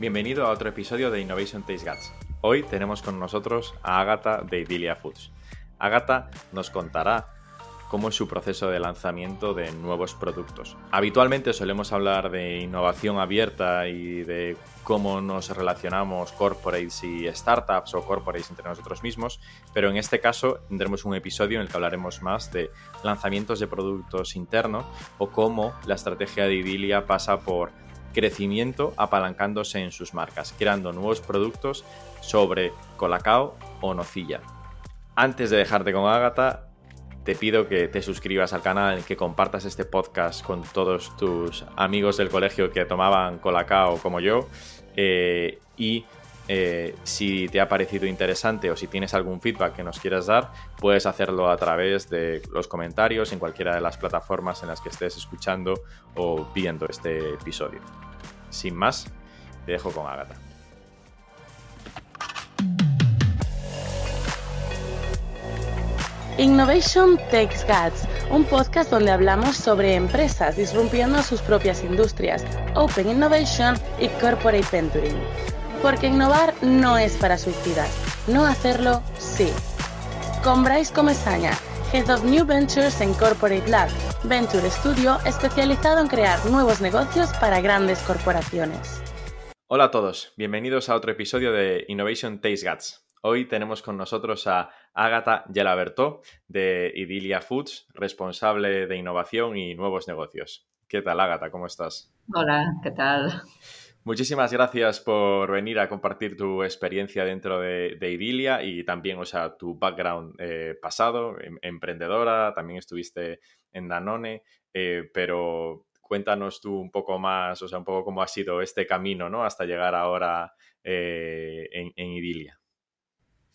Bienvenido a otro episodio de Innovation Taste Guts. Hoy tenemos con nosotros a Agatha de Idilia Foods. Agatha nos contará cómo es su proceso de lanzamiento de nuevos productos. Habitualmente solemos hablar de innovación abierta y de cómo nos relacionamos corporates y startups o corporates entre nosotros mismos, pero en este caso tendremos un episodio en el que hablaremos más de lanzamientos de productos internos o cómo la estrategia de Idilia pasa por crecimiento apalancándose en sus marcas, creando nuevos productos sobre colacao o nocilla. Antes de dejarte con Agatha, te pido que te suscribas al canal, que compartas este podcast con todos tus amigos del colegio que tomaban colacao como yo. Eh, y eh, si te ha parecido interesante o si tienes algún feedback que nos quieras dar, puedes hacerlo a través de los comentarios en cualquiera de las plataformas en las que estés escuchando o viendo este episodio. Sin más, te dejo con Agatha. Innovation Takes Guts, un podcast donde hablamos sobre empresas disrumpiendo sus propias industrias, Open Innovation y Corporate Venturing. Porque innovar no es para suicidas, no hacerlo sí. Con Bryce Comesaña, Head of New Ventures en Corporate Lab, Venture Studio especializado en crear nuevos negocios para grandes corporaciones. Hola a todos, bienvenidos a otro episodio de Innovation Taste Guts. Hoy tenemos con nosotros a Ágata Yelaberto de Idilia Foods, responsable de innovación y nuevos negocios. ¿Qué tal, Ágata? ¿Cómo estás? Hola, ¿qué tal? Muchísimas gracias por venir a compartir tu experiencia dentro de, Idilia y también, o sea, tu background eh, pasado, em, emprendedora, también estuviste en Danone, eh, pero cuéntanos tú un poco más, o sea, un poco cómo ha sido este camino, ¿no? Hasta llegar ahora eh, en Idilia.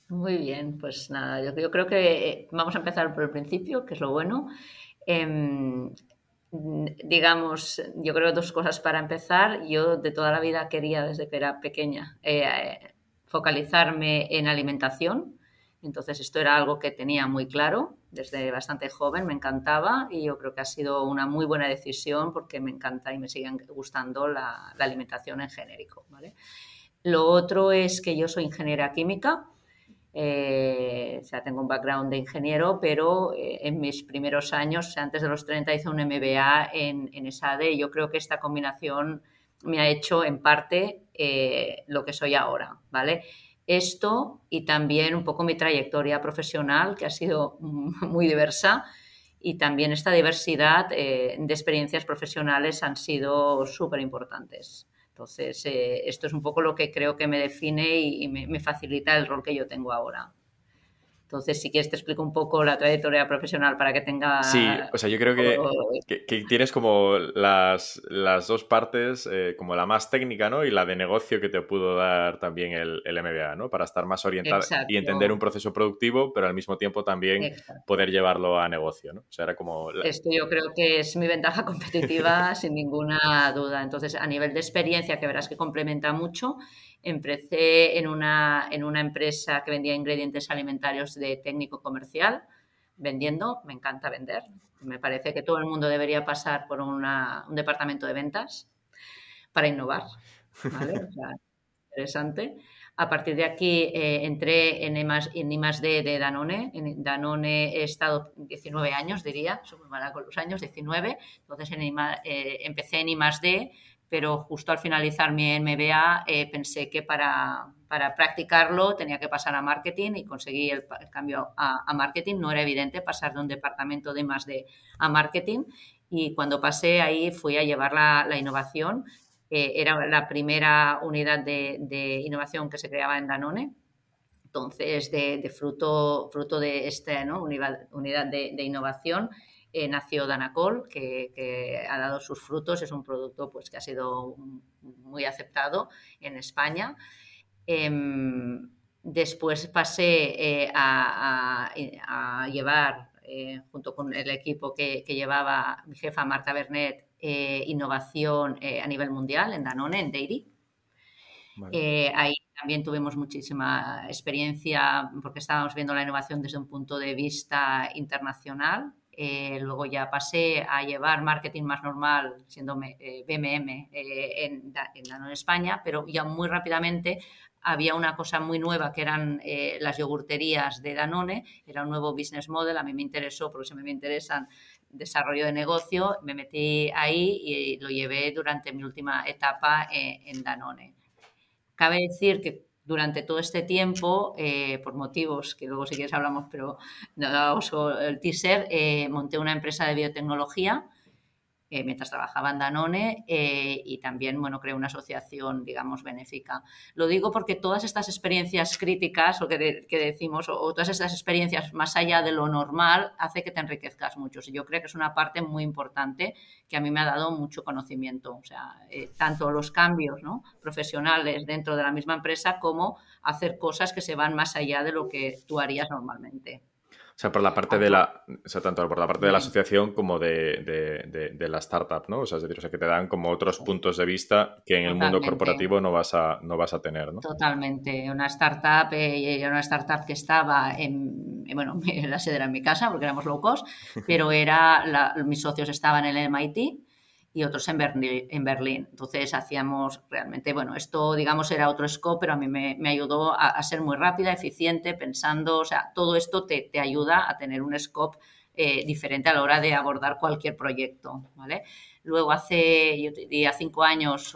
Muy bien, pues nada, yo, creo que vamos a empezar por el principio, que es lo bueno. Em, digamos, yo creo dos cosas para empezar. Yo de toda la vida quería, desde que era pequeña, eh, focalizarme en alimentación. Entonces esto era algo que tenía muy claro desde bastante joven, me encantaba y yo creo que ha sido una muy buena decisión porque me encanta y me sigue gustando la, la alimentación en genérico. ¿vale? Lo otro es que yo soy ingeniera química eh, o sea, tengo un background de ingeniero, pero eh, en mis primeros años, antes de los 30, hice un MBA en, en ESADE y yo creo que esta combinación me ha hecho en parte eh, lo que soy ahora, ¿vale? Esto y también un poco mi trayectoria profesional, que ha sido muy diversa, y también esta diversidad de experiencias profesionales han sido súper importantes. Entonces, eh, esto es un poco lo que creo que me define y, me, me, facilita el rol que yo tengo ahora. Entonces, si quieres te explico un poco la trayectoria profesional para que tenga... Sí, o sea, yo creo que, que, tienes como las, las dos partes, eh, como la más técnica, ¿no? Y la de negocio que te pudo dar también el, el MBA, ¿no? Para estar más orientado y entender un proceso productivo, pero al mismo tiempo también poder llevarlo a negocio, ¿no? O sea, era como... Esto yo creo que es mi ventaja competitiva, sin ninguna duda. Entonces, a nivel de experiencia, que verás que complementa mucho, Empecé en una, en una empresa que vendía ingredientes alimentarios de técnico comercial, vendiendo, me encanta vender. Me parece que todo el mundo debería pasar por un departamento de ventas para innovar. interesante. A partir de aquí eh, entré en I+D de Danone. En Danone he estado 19 años, diría, soy muy mala con los años, 19. Entonces en eh, empecé en I+D pero justo al finalizar mi MBA eh, pensé que para, para, practicarlo tenía que pasar a marketing y conseguí el, cambio a, marketing. No era evidente pasar de un departamento de más de a marketing y cuando pasé ahí fui a llevar la, la innovación. Eh, era la primera unidad de, de, innovación que se creaba en Danone. Entonces, de, de fruto, fruto de esta ¿no? unidad, unidad de, de innovación, eh, nació Danacol, que, ha dado sus frutos, es un producto pues, que ha sido muy aceptado en España. Em, después pasé eh, a, llevar, eh, junto con el equipo que, llevaba mi jefa Marta Bernet, innovación a nivel mundial en Danone, en Dairy. ahí también tuvimos muchísima experiencia porque estábamos viendo la innovación desde un punto de vista internacional Eh, luego ya pasé a llevar marketing más normal, siendo BMM eh, en, en España, pero ya muy rápidamente había una cosa muy nueva que eran las yogurterías de Danone, era un nuevo business model, a mí me interesó porque siempre me interesan desarrollo de negocio, me metí ahí y lo llevé durante mi última etapa en Danone. Cabe decir que durante todo este tiempo, eh, por motivos que luego si quieres hablamos, pero no el teaser, eh, monté una empresa de biotecnología eh, mientras trabajaba en Danone eh, y también, bueno, creé una asociación, digamos, benéfica. Lo digo porque todas estas experiencias críticas o que, decimos, o, todas estas experiencias más allá de lo normal, hace que te enriquezcas mucho. Y yo creo que es una parte muy importante que a mí me ha dado mucho conocimiento. O sea, eh, tanto los cambios ¿no? profesionales dentro de la misma empresa como hacer cosas que se van más allá de lo que tú harías normalmente. O sea, por la parte de la, o sea, tanto por la parte de la asociación como de, de, de, la startup, ¿no? O sea, es decir, o sea, que te dan como otros puntos de vista que en el mundo corporativo no vas a, no vas a tener, ¿no? Totalmente. Una startup, eh, una startup que estaba en, bueno, la sede era en mi casa porque éramos locos, pero era, mis socios estaban en el MIT y otros en Berlín, en Berlín. Entonces hacíamos realmente, bueno, esto digamos era otro scope, pero a mí me, ayudó a, ser muy rápida, eficiente, pensando, o sea, todo esto te, ayuda a tener un scope eh, diferente a la hora de abordar cualquier proyecto, ¿vale? Luego hace, yo diría, cinco años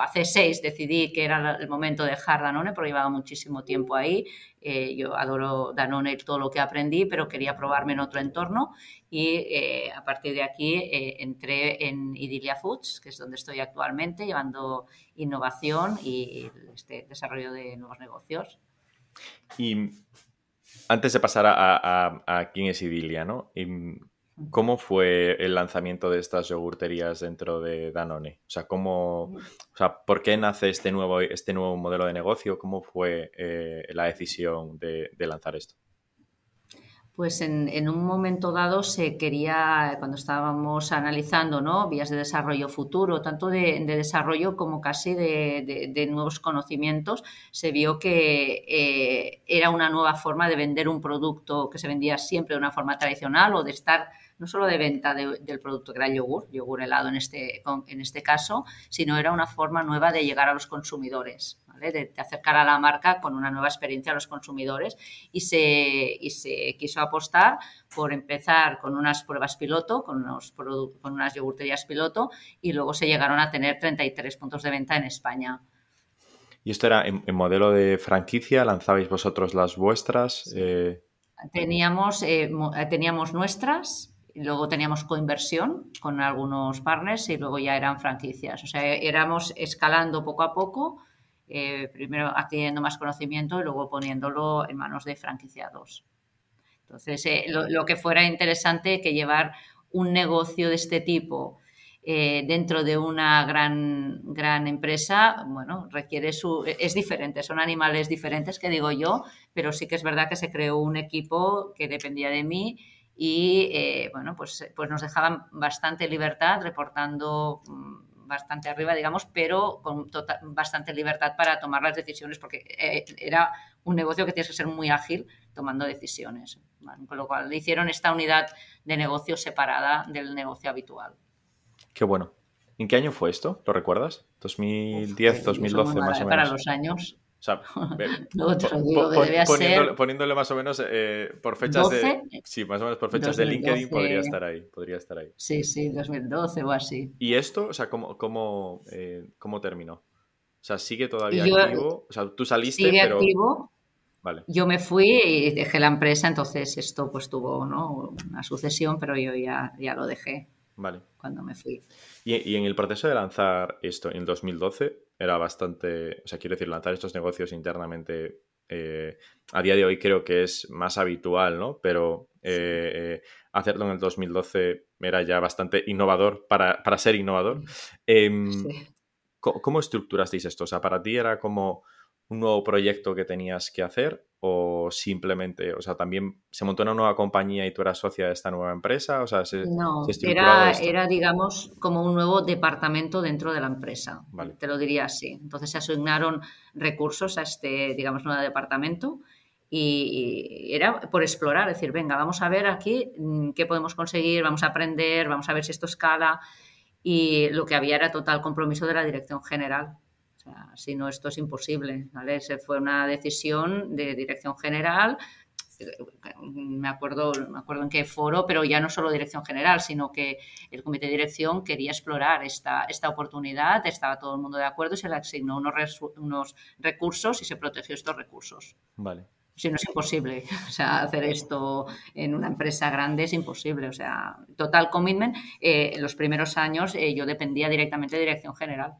hace seis decidí que era el momento de dejar Danone porque llevaba muchísimo tiempo ahí. Eh, yo adoro Danone y todo lo que aprendí, pero quería probarme en otro entorno y eh, a partir de aquí eh, entré en Idilia Foods, que es donde estoy actualmente, llevando innovación y este desarrollo de nuevos negocios. Y antes de pasar a, a, quién es Idilia, ¿no? ¿Cómo fue el lanzamiento de estas yogurterías dentro de Danone? O sea, ¿cómo, o sea, ¿por qué nace este nuevo, este nuevo modelo de negocio? ¿Cómo fue eh, la decisión de, lanzar esto? Pues en, un momento dado se quería, cuando estábamos analizando ¿no? vías de desarrollo futuro, tanto de, desarrollo como casi de, nuevos conocimientos, se vio que eh, era una nueva forma de vender un producto que se vendía siempre de una forma tradicional o de estar no solo de venta del producto que era yogur, yogur helado en este, en este caso, sino era una forma nueva de llegar a los consumidores, de, acercar a la marca con una nueva experiencia a los consumidores y se, y se quiso apostar por empezar con unas pruebas piloto, con, unos con unas yogurterías piloto y luego se llegaron a tener 33 puntos de venta en España. ¿Y esto era en, modelo de franquicia? ¿Lanzabais vosotros las vuestras? Eh, teníamos, eh, teníamos nuestras, luego teníamos coinversión con algunos partners y luego ya eran franquicias. O sea, éramos escalando poco a poco, eh, primero adquiriendo más conocimiento y luego poniéndolo en manos de franquiciados. Entonces, eh, lo, que fuera interesante que llevar un negocio de este tipo eh, dentro de una gran, gran empresa, bueno, requiere su... es diferente, son animales diferentes que digo yo, pero sí que es verdad que se creó un equipo que dependía de mí y bueno, pues, pues nos dejaban bastante libertad reportando mm, bastante arriba, digamos, pero con tota-, bastante libertad para tomar las decisiones porque eh, era un negocio que tienes que ser muy ágil tomando decisiones. Con lo cual hicieron esta unidad de negocio separada del negocio habitual. Qué bueno. ¿En qué año fue esto? ¿Lo recuerdas? ¿2010, 2012 más o menos? Para los años. O sea, poniéndole, más o menos eh, por fechas de. Sí, más o menos por fechas de LinkedIn podría estar ahí. Podría estar ahí. Sí, sí, 2012 o así. ¿Y esto, o sea, cómo, cómo, eh, cómo terminó? O sea, sigue todavía activo. O sea, tú saliste, sigue pero. Activo. Vale. Yo me fui y dejé la empresa, entonces esto pues tuvo ¿no? una sucesión, pero yo ya, ya lo dejé. Vale. Cuando me fui. Y, y en el proceso de lanzar esto en 2012, era bastante, o sea, quiero decir, lanzar estos negocios internamente eh, a día de hoy creo que es más habitual, ¿no? Pero eh, eh, hacerlo en el 2012 era ya bastante innovador para, ser innovador. Em, ¿Cómo estructurasteis esto? O sea, para ti era como un nuevo proyecto que tenías que hacer o simplemente, o sea, también se montó una nueva compañía y tú eras socia de esta nueva empresa? O sea, no, era, era, digamos, como un nuevo departamento dentro de la empresa, te lo diría así. Entonces se asignaron recursos a este, digamos, nuevo departamento y, era por explorar, decir, venga, vamos a ver aquí mm, qué podemos conseguir, vamos a aprender, vamos a ver si esto escala. Y lo que había era total compromiso de la dirección general. Sea, si no, esto es imposible. ¿vale? Se fue una decisión de dirección general me acuerdo, me acuerdo en qué foro, pero ya no solo dirección general, sino que el comité de dirección quería explorar esta, esta oportunidad, estaba todo el mundo de acuerdo y se le asignó unos, unos recursos y se protegió estos recursos. Vale. Si no es imposible, o sea, hacer esto en una empresa grande es imposible, o sea, total commitment. Eh, en los primeros años eh, yo dependía directamente de dirección general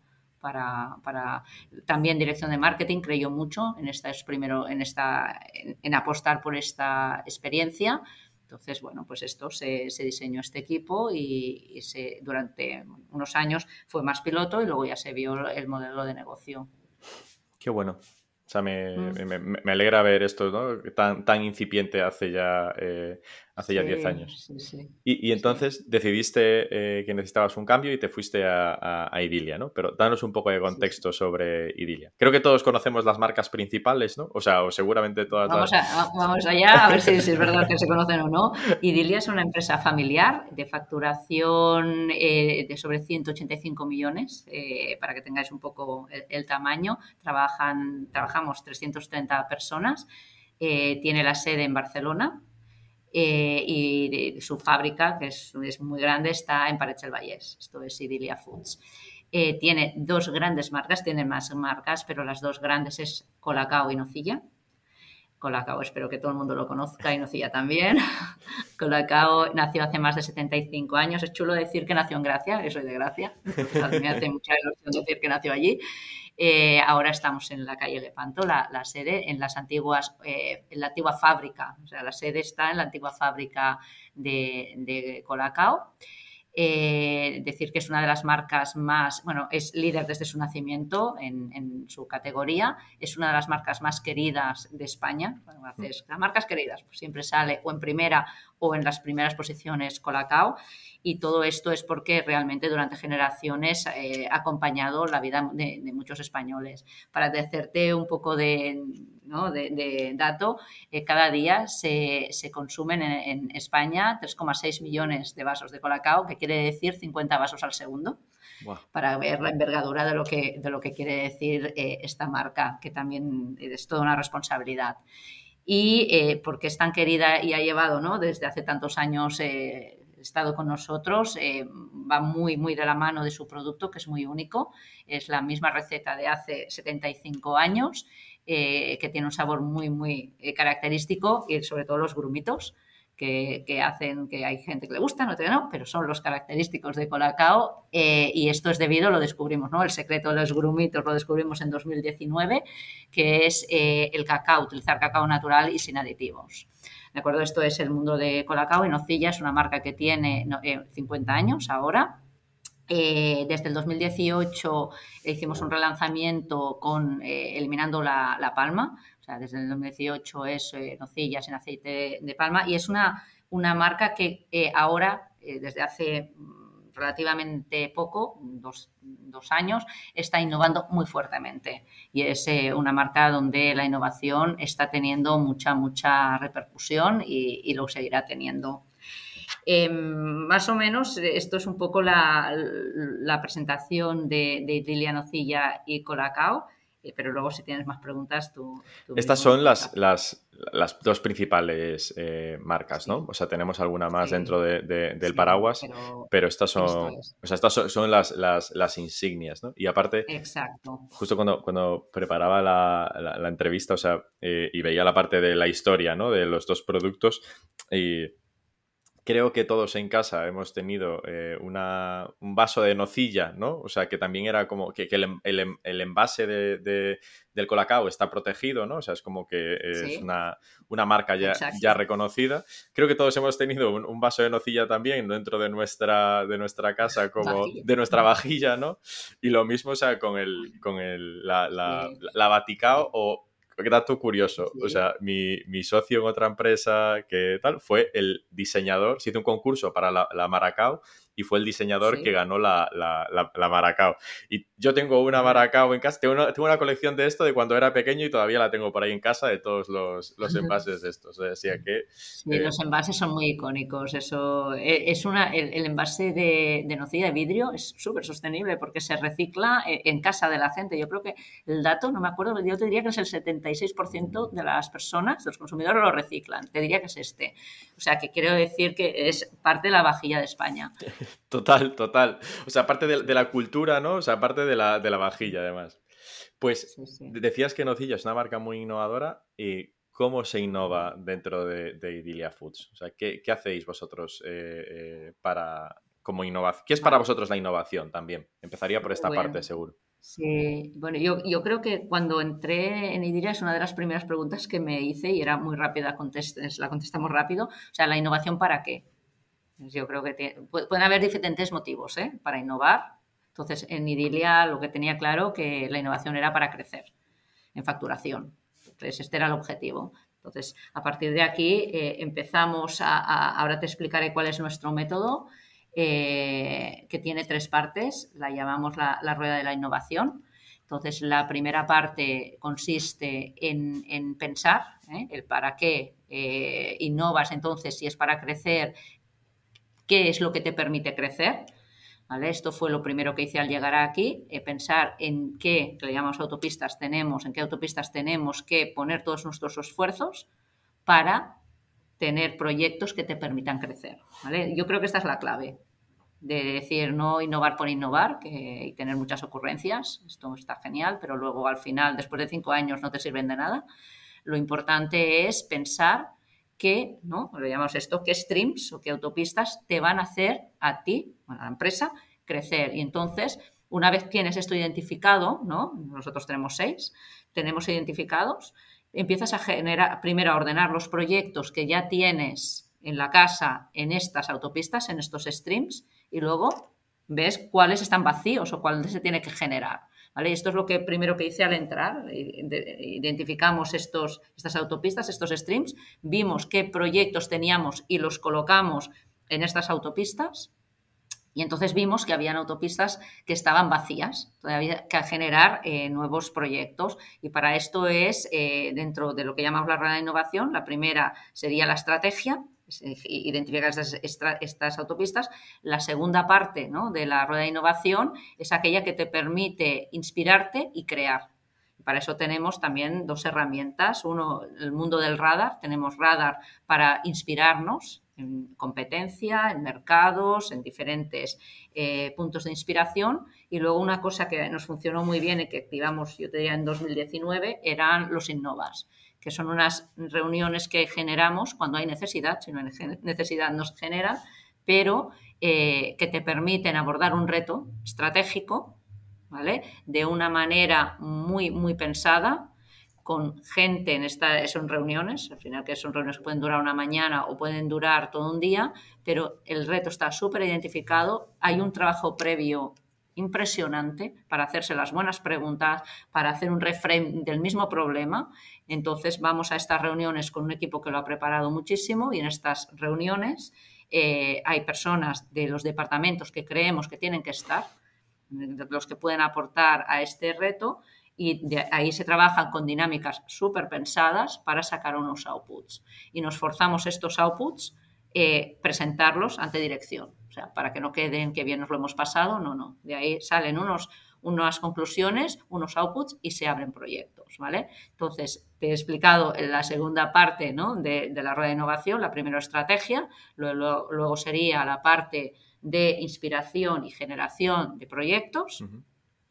para, también dirección de marketing creyó mucho en esta primero en esta en, apostar por esta experiencia entonces bueno pues esto se, diseñó este equipo y, se, durante unos años fue más piloto y luego ya se vio el modelo de negocio qué bueno o sea, me, mm. me, alegra ver esto ¿no? tan, tan incipiente hace ya eh, hace ya 10 años. y, entonces decidiste eh, que necesitabas un cambio y te fuiste a, a, Idilia, ¿no? Pero danos un poco de contexto sobre Idilia. Creo que todos conocemos las marcas principales, ¿no? O sea, o seguramente todas vamos las... vamos allá a ver si, es verdad que se conocen o no. Idilia es una empresa familiar de facturación eh, de sobre 185 millones, eh, para que tengáis un poco el, tamaño. Trabajan, trabajamos 330 personas. tiene la sede en Barcelona, eh, y su fábrica, que es, muy grande, está en Parets del Vallès. Esto es Idilia Foods. Eh, tiene dos grandes marcas, tiene más marcas, pero las dos grandes es Colacao y Nocilla. Colacao, espero que todo el mundo lo conozca y Nocilla también. Colacao nació hace más de 75 años. Es chulo decir que nació en Gracia, eso soy de Gracia. me hace mucha ilusión decir que nació allí. Eh, ahora estamos en la calle Lepanto, la, la sede, en las antiguas, eh, en la antigua fábrica. O sea, la sede está en la antigua fábrica de, de Colacao. Eh, decir que es una de las marcas más, bueno, es líder desde su nacimiento en, su categoría, es una de las marcas más queridas de España. Bueno, haces, las marcas queridas, pues siempre sale o en primera o en las primeras posiciones Colacao y todo esto es porque realmente durante generaciones eh, ha acompañado la vida de, muchos españoles. Para hacerte un poco de, de, dato, eh, cada día se, consumen en, España 3,6 millones de vasos de colacao, que quiere decir 50 vasos al segundo. Para ver la envergadura de lo que, de lo que quiere decir eh, esta marca, que también es toda una responsabilidad y eh, porque es tan querida y ha llevado ¿no? desde hace tantos años estado con nosotros, eh, va muy, muy de la mano de su producto, que es muy único. Es la misma receta de hace 75 años, que tiene un sabor muy, muy característico y sobre todo los grumitos que, hacen que hay gente que le gusta, no, no, pero son los característicos de Colacao eh, y esto es debido, lo descubrimos, ¿no? El secreto de los grumitos lo descubrimos en 2019, que es eh, el cacao, utilizar cacao natural y sin aditivos. ¿De acuerdo? Esto es el mundo de Colacao y Nocilla es una marca que tiene 50 eh, años ahora. Desde el 2018 hicimos un relanzamiento con eliminando la, palma, o sea, desde el 2018 es eh, nocillas en aceite de, palma y es una, una marca que eh, ahora, eh, desde hace mm, relativamente poco, dos, años, está innovando muy fuertemente. Y es una marca donde la innovación está teniendo mucha, mucha repercusión y, lo seguirá teniendo. Em, más o menos, esto es un poco la, presentación de, de Nocilla y Colacao. Eh, pero luego si tienes más preguntas, tú... Estas son las, las, las, dos principales eh, marcas, ¿no? O sea, tenemos alguna más dentro del paraguas, pero, estas son, o sea, estas son, las, las, insignias, ¿no? Y aparte, Exacto. justo cuando, cuando preparaba la, la, entrevista, o sea, eh, y veía la parte de la historia, ¿no? De los dos productos, y creo que todos en casa hemos tenido eh, una, un vaso de nocilla, ¿no? O sea, que también era como que, el, el, el, envase de, del colacao está protegido, ¿no? O sea, es como que es una, una, marca ya, ya, reconocida. Creo que todos hemos tenido un, vaso de nocilla también dentro de nuestra, de nuestra casa, como de nuestra vajilla, ¿no? Y lo mismo, o sea, con, el, con el, la, la, la Vaticao o dato curioso. O sea, mi, mi, socio en otra empresa que tal fue el diseñador, se hizo un concurso para la, la Maracao y fue el diseñador que ganó la, la, la, Maracao. Y yo tengo una Maracao en casa, tengo una, tengo una, colección de esto de cuando era pequeño y todavía la tengo por ahí en casa de todos los, los envases de estos. Así que, sí, eh, los envases son muy icónicos. Eso e, es una, el, envase de, de, nocilla de vidrio es súper sostenible porque se recicla eh, en casa de la gente. Yo creo que el dato, no me acuerdo, yo te diría que es el 76% de las personas, de los consumidores, lo reciclan. Te diría que es este. O sea, que quiero decir que es parte de la vajilla de España. Total, total. O sea, aparte de, la cultura, ¿no? O sea, aparte de la, de la vajilla, además. Pues decías que Nocilla es una marca muy innovadora y ¿cómo se innova dentro de, de Idilia Foods? O sea, ¿qué, hacéis vosotros eh, eh, para como innovación? ¿Qué es para vosotros la innovación también? Empezaría por esta parte, seguro. Sí, bueno, yo, yo, creo que cuando entré en Idilia es una de las primeras preguntas que me hice y era muy rápida, la contestamos rápido. O sea, ¿la innovación para qué? Yo creo que pueden haber diferentes motivos ¿eh? para innovar. Entonces, en Idilia lo que tenía claro que la innovación era para crecer en facturación. Entonces, este era el objetivo. Entonces, a partir de aquí eh, empezamos a, ahora te explicaré cuál es nuestro método, eh, que tiene tres partes, la llamamos la, rueda de la innovación. Entonces, la primera parte consiste en, pensar el para qué innovas, entonces, si es para crecer, qué es lo que te permite crecer. ¿Vale? Esto fue lo primero que hice al llegar aquí, eh, pensar en qué, le llamamos autopistas, tenemos, en qué autopistas tenemos que poner todos nuestros esfuerzos para tener proyectos que te permitan crecer. ¿vale? Yo creo que esta es la clave de decir no innovar por innovar que, y tener muchas ocurrencias. Esto está genial, pero luego al final, después de cinco años, no te sirven de nada. Lo importante es pensar qué, ¿no? Lo llamamos esto, qué streams o qué autopistas te van a hacer a ti, a la empresa, crecer. Y entonces, una vez tienes esto identificado, ¿no? Nosotros tenemos seis, tenemos identificados, empiezas a generar, primero a ordenar los proyectos que ya tienes en la casa, en estas autopistas, en estos streams, y luego ves cuáles están vacíos o cuáles se tiene que generar. Esto es lo que primero que hice al entrar, identificamos estos, estas autopistas, estos streams, vimos qué proyectos teníamos y los colocamos en estas autopistas y entonces vimos que habían autopistas que estaban vacías, todavía que generar eh, nuevos proyectos. Y para esto es, eh, dentro de lo que llamamos la rueda de innovación, la primera sería la estrategia, identificar estas, autopistas. La segunda parte de la rueda de innovación es aquella que te permite inspirarte y crear. Para eso tenemos también dos herramientas. Uno, el mundo del radar. Tenemos radar para inspirarnos en competencia, en mercados, en diferentes eh, puntos de inspiración. Y luego una cosa que nos funcionó muy bien y que activamos, yo te diría, en 2019, eran los innovas que son unas reuniones que generamos cuando hay necesidad, si no hay necesidad nos genera, pero eh, que te permiten abordar un reto estratégico, ¿vale? De una manera muy, muy pensada, con gente en estas son reuniones, al final que son reuniones que pueden durar una mañana o pueden durar todo un día, pero el reto está súper identificado, hay un trabajo previo impresionante para hacerse las buenas preguntas, para hacer un reframe del mismo problema. Entonces vamos a estas reuniones con un equipo que lo ha preparado muchísimo y en estas reuniones eh, hay personas de los departamentos que creemos que tienen que estar, los que pueden aportar a este reto y ahí se trabajan con dinámicas súper pensadas para sacar unos outputs. Y nos forzamos estos outputs eh, presentarlos ante dirección. Sea, para que no queden que bien nos lo hemos pasado, no, no. De ahí salen unos, unas conclusiones, unos outputs y se abren proyectos, ¿vale? Entonces, te he explicado en la segunda parte ¿no? de, la rueda de innovación, la primera estrategia, luego, luego sería la parte de inspiración y generación de proyectos.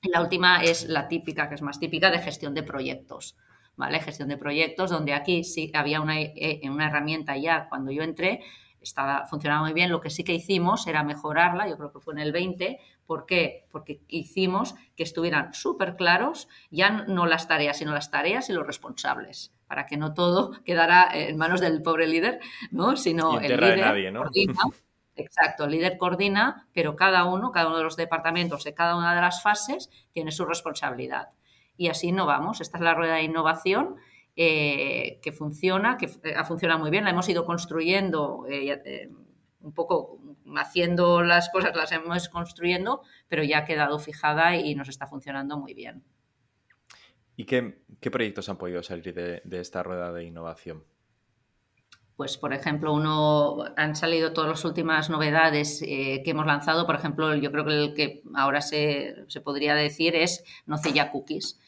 Y la última es la típica, que es más típica, de gestión de proyectos. ¿Vale? Gestión de proyectos, donde aquí sí había una, eh, una herramienta ya cuando yo entré, estaba, funcionaba muy bien. Lo que sí que hicimos era mejorarla, yo creo que fue en el 20. ¿Por qué? Porque hicimos que estuvieran súper claros, ya no las tareas, sino las tareas y los responsables, para que no todo quedara en manos del pobre líder, ¿no? sino el líder coordina. Exacto, el líder coordina, pero cada uno, cada uno de los departamentos de cada una de las fases tiene su responsabilidad. Y así innovamos. Esta es la rueda de innovación eh, que funciona, que eh, ha funcionado muy bien, la hemos ido construyendo, eh, un poco haciendo las cosas, las hemos construyendo, pero ya ha quedado fijada y nos está funcionando muy bien. ¿Y qué, proyectos han podido salir de, esta rueda de innovación? Pues, por ejemplo, uno han salido todas las últimas novedades eh, que hemos lanzado. Por ejemplo, yo creo que el que ahora se, podría decir es Nocilla Cookies.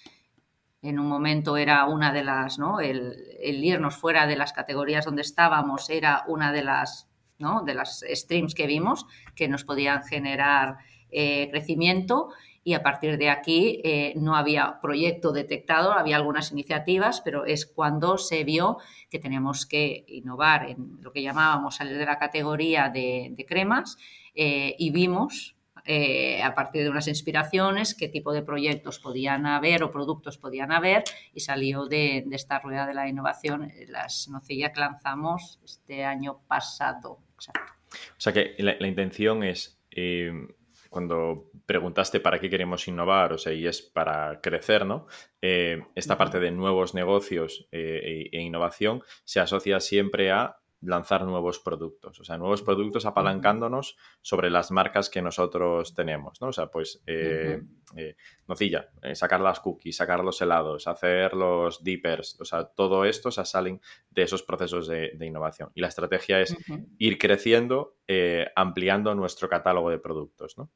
En un momento era una de las. El, irnos fuera de las categorías donde estábamos era una de las, ¿no? De las streams que vimos que nos podían generar eh, crecimiento y a partir de aquí eh, no había proyecto detectado, había algunas iniciativas, pero es cuando se vio que teníamos que innovar en lo que llamábamos salir de la categoría de, cremas eh, y vimos eh, a partir de unas inspiraciones qué tipo de proyectos podían haber o productos podían haber y salió de, esta rueda de la innovación las nocillas que lanzamos este año pasado. O sea que la, intención es cuando preguntaste para qué queremos innovar, o sea, y es para crecer, ¿no? Eh, esta parte de nuevos negocios eh, e, e, innovación se asocia siempre a lanzar nuevos productos, o sea, nuevos productos apalancándonos sobre las marcas que nosotros tenemos, ¿no? O sea, pues, eh, nocilla, sacar las cookies, sacar los helados, hacer los dippers, o sea, todo esto se salen de esos procesos de, innovación. Y la estrategia es ir creciendo, ampliando nuestro catálogo de productos, ¿no?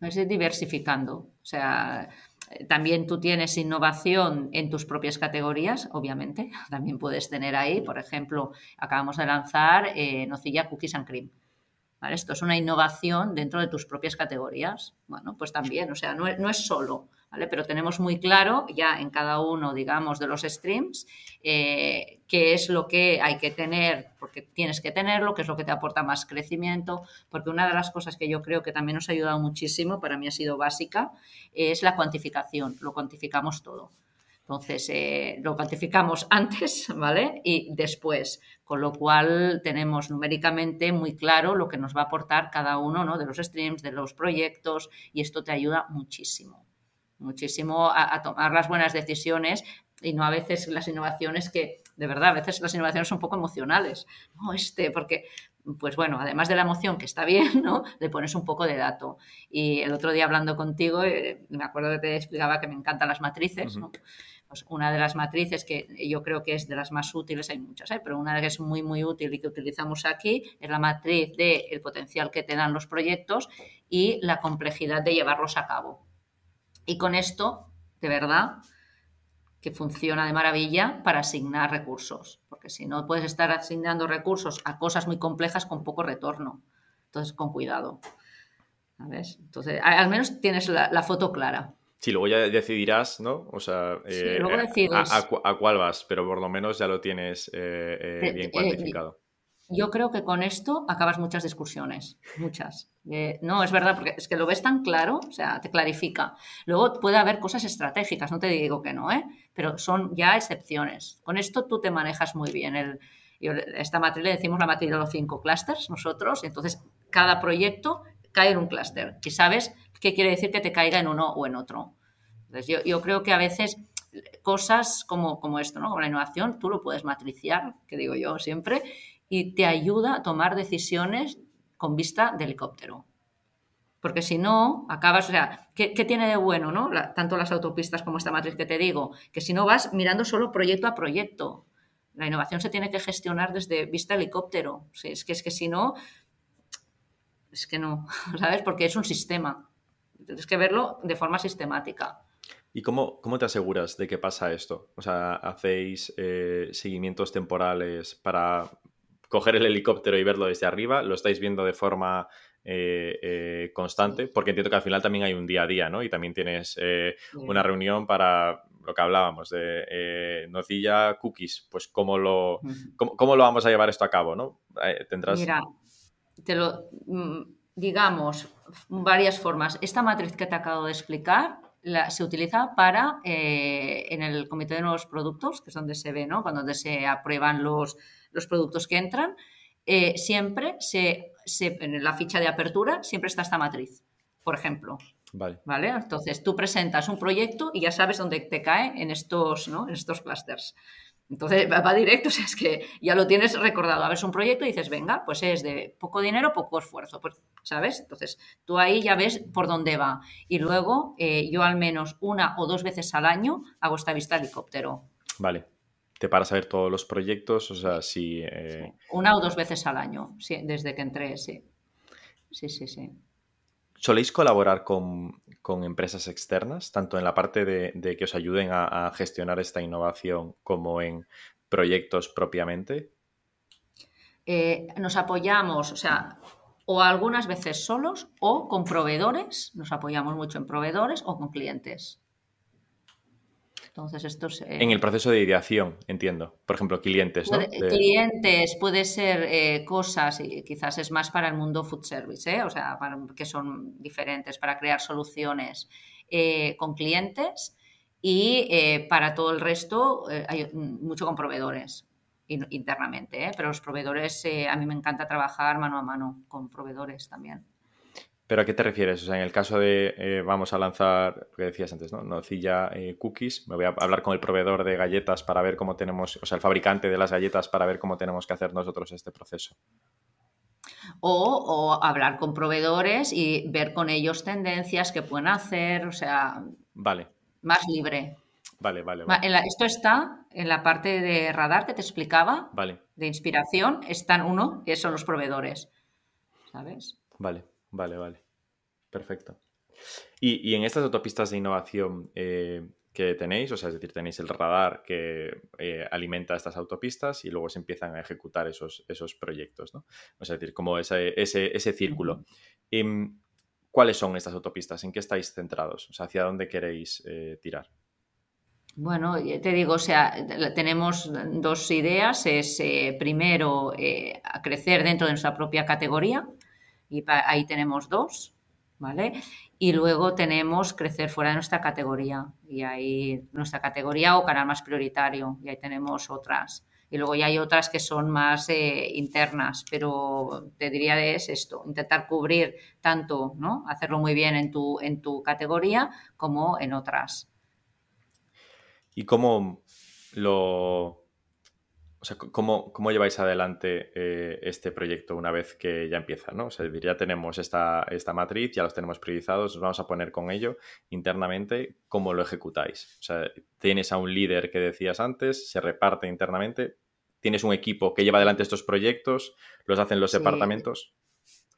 es diversificando. O sea, también tú tienes innovación en tus propias categorías, obviamente. También puedes tener ahí, por ejemplo, acabamos de lanzar eh, Nocilla Cookies and Cream. Esto es una innovación dentro de tus propias categorías. Bueno, pues también, o sea, no, no es solo pero tenemos muy claro ya en cada uno, digamos, de los streams, eh, qué es lo que hay que tener, porque tienes que tenerlo, qué es lo que te aporta más crecimiento, porque una de las cosas que yo creo que también nos ha ayudado muchísimo, para mí ha sido básica, es la cuantificación, lo cuantificamos todo. Entonces, eh, lo cuantificamos antes, ¿vale? Y después, con lo cual tenemos numéricamente muy claro lo que nos va a aportar cada uno ¿no? de los streams, de los proyectos, y esto te ayuda muchísimo muchísimo a, tomar las buenas decisiones y no a veces las innovaciones que, de verdad, a veces las innovaciones son un poco emocionales, ¿no? Este, porque, pues bueno, además de la emoción que está bien, ¿no? Le pones un poco de dato. Y el otro día hablando contigo, eh, me acuerdo que te explicaba que me encantan las matrices, ¿no? Pues una de las matrices que yo creo que es de las más útiles, hay muchas, ¿eh? pero una que es muy, muy útil y que utilizamos aquí es la matriz del el potencial que te dan los proyectos y la complejidad de llevarlos a cabo. Y con esto, de verdad, que funciona de maravilla para asignar recursos, porque si no puedes estar asignando recursos a cosas muy complejas con poco retorno. Entonces, con cuidado. ¿Sabes? Entonces, al menos tienes la, foto clara. Sí, luego ya decidirás, ¿no? O sea, eh, eh, a, cuál vas, pero por lo menos ya lo tienes eh, bien cuantificado. Yo creo que con esto acabas muchas discusiones, muchas. Eh, no, es verdad, porque es que lo ves tan claro, o sea, te clarifica. Luego puede haber cosas estratégicas, no te digo que no, ¿eh? pero son ya excepciones. Con esto tú te manejas muy bien. El, esta matriz le decimos la matriz de los cinco clusters nosotros, entonces cada proyecto cae en un clúster y sabes qué quiere decir que te caiga en uno o en otro. Entonces yo, creo que a veces cosas como, como esto, ¿no? como la innovación, tú lo puedes matriciar, que digo yo siempre, y te ayuda a tomar decisiones con vista de helicóptero. Porque si no, acabas, o sea, ¿qué, tiene de bueno, no? tanto las autopistas como esta matriz que te digo? Que si no vas mirando solo proyecto a proyecto. La innovación se tiene que gestionar desde vista helicóptero. es que es que si no, es que no, ¿sabes? Porque es un sistema. Tienes que verlo de forma sistemática. ¿Y cómo, cómo te aseguras de que pasa esto? O sea, ¿hacéis eh, seguimientos temporales para coger el helicóptero y verlo desde arriba, lo estáis viendo de forma eh, eh, constante, porque entiendo que al final también hay un día a día, ¿no? Y también tienes eh, una reunión para lo que hablábamos de nocilla cookies, pues cómo lo, cómo, lo vamos a llevar esto a cabo, ¿no? tendrás... Mira, te lo, mm, digamos, varias formas. Esta matriz que te acabo de explicar se utiliza para, en el comité de nuevos productos, que es donde se ve, ¿no? Cuando se aprueban los los productos que entran, eh, siempre se, en la ficha de apertura siempre está esta matriz, por ejemplo. Vale. ¿Vale? Entonces tú presentas un proyecto y ya sabes dónde te cae en estos, ¿no? en estos clusters. Entonces va, directo, o sea, es que ya lo tienes recordado. A ver, es un proyecto y dices, venga, pues es de poco dinero, poco esfuerzo, pues, ¿sabes? Entonces tú ahí ya ves por dónde va. Y luego eh, yo al menos una o dos veces al año hago esta vista helicóptero. Vale. Te paras a ver todos los proyectos, o sea, si... Eh, una o dos veces al año, sí, desde que entré, sí. Sí, sí, sí. ¿Soléis colaborar con, empresas externas, tanto en la parte de, que os ayuden a, gestionar esta innovación como en proyectos propiamente? Eh, nos apoyamos, o sea, o algunas veces solos o con proveedores, nos apoyamos mucho en proveedores o con clientes. Entonces, esto eh, En el proceso de ideación, entiendo. Por ejemplo, clientes, ¿no? Clientes, puede ser eh, cosas, y quizás es más para el mundo food service, ¿eh? o sea, que son diferentes, para crear soluciones con clientes y para todo el resto hay mucho con proveedores internamente, pero los proveedores, a mí me encanta trabajar mano a mano con proveedores también. ¿Pero a qué te refieres? O sea, en el caso de eh, vamos a lanzar, lo que decías antes, ¿no? Nocilla eh, cookies, me voy a hablar con el proveedor de galletas para ver cómo tenemos, o sea, el fabricante de las galletas para ver cómo tenemos que hacer nosotros este proceso. O, hablar con proveedores y ver con ellos tendencias que pueden hacer, o sea, vale. más libre. Vale, vale. esto está en la parte de radar que te explicaba, vale. de inspiración, están uno, que son los proveedores, ¿sabes? Vale. Vale, vale. Perfecto. Y, en estas autopistas de innovación eh, que tenéis, o sea, es decir, tenéis el radar que eh, alimenta estas autopistas y luego se empiezan a ejecutar esos, esos proyectos, ¿no? O sea, es decir, como ese, ese, círculo. Em, ¿Cuáles son estas autopistas? ¿En qué estáis centrados? O sea, ¿hacia dónde queréis eh, tirar? Bueno, te digo, o sea, tenemos dos ideas. Es primero crecer dentro de nuestra propia categoría, y ahí tenemos dos, ¿vale? Y luego tenemos crecer fuera de nuestra categoría y ahí nuestra categoría o canal más prioritario y ahí tenemos otras. Y luego ya hay otras que son más eh, internas, pero te diría es esto, intentar cubrir tanto, ¿no? Hacerlo muy bien en tu, en tu categoría como en otras. ¿Y cómo lo, o sea, ¿cómo, lleváis adelante eh, este proyecto una vez que ya empieza? ¿no? O sea, ya tenemos esta, esta matriz, ya los tenemos priorizados, nos vamos a poner con ello internamente. ¿Cómo lo ejecutáis? O sea, tienes a un líder que decías antes, se reparte internamente, tienes un equipo que lleva adelante estos proyectos, los hacen los departamentos.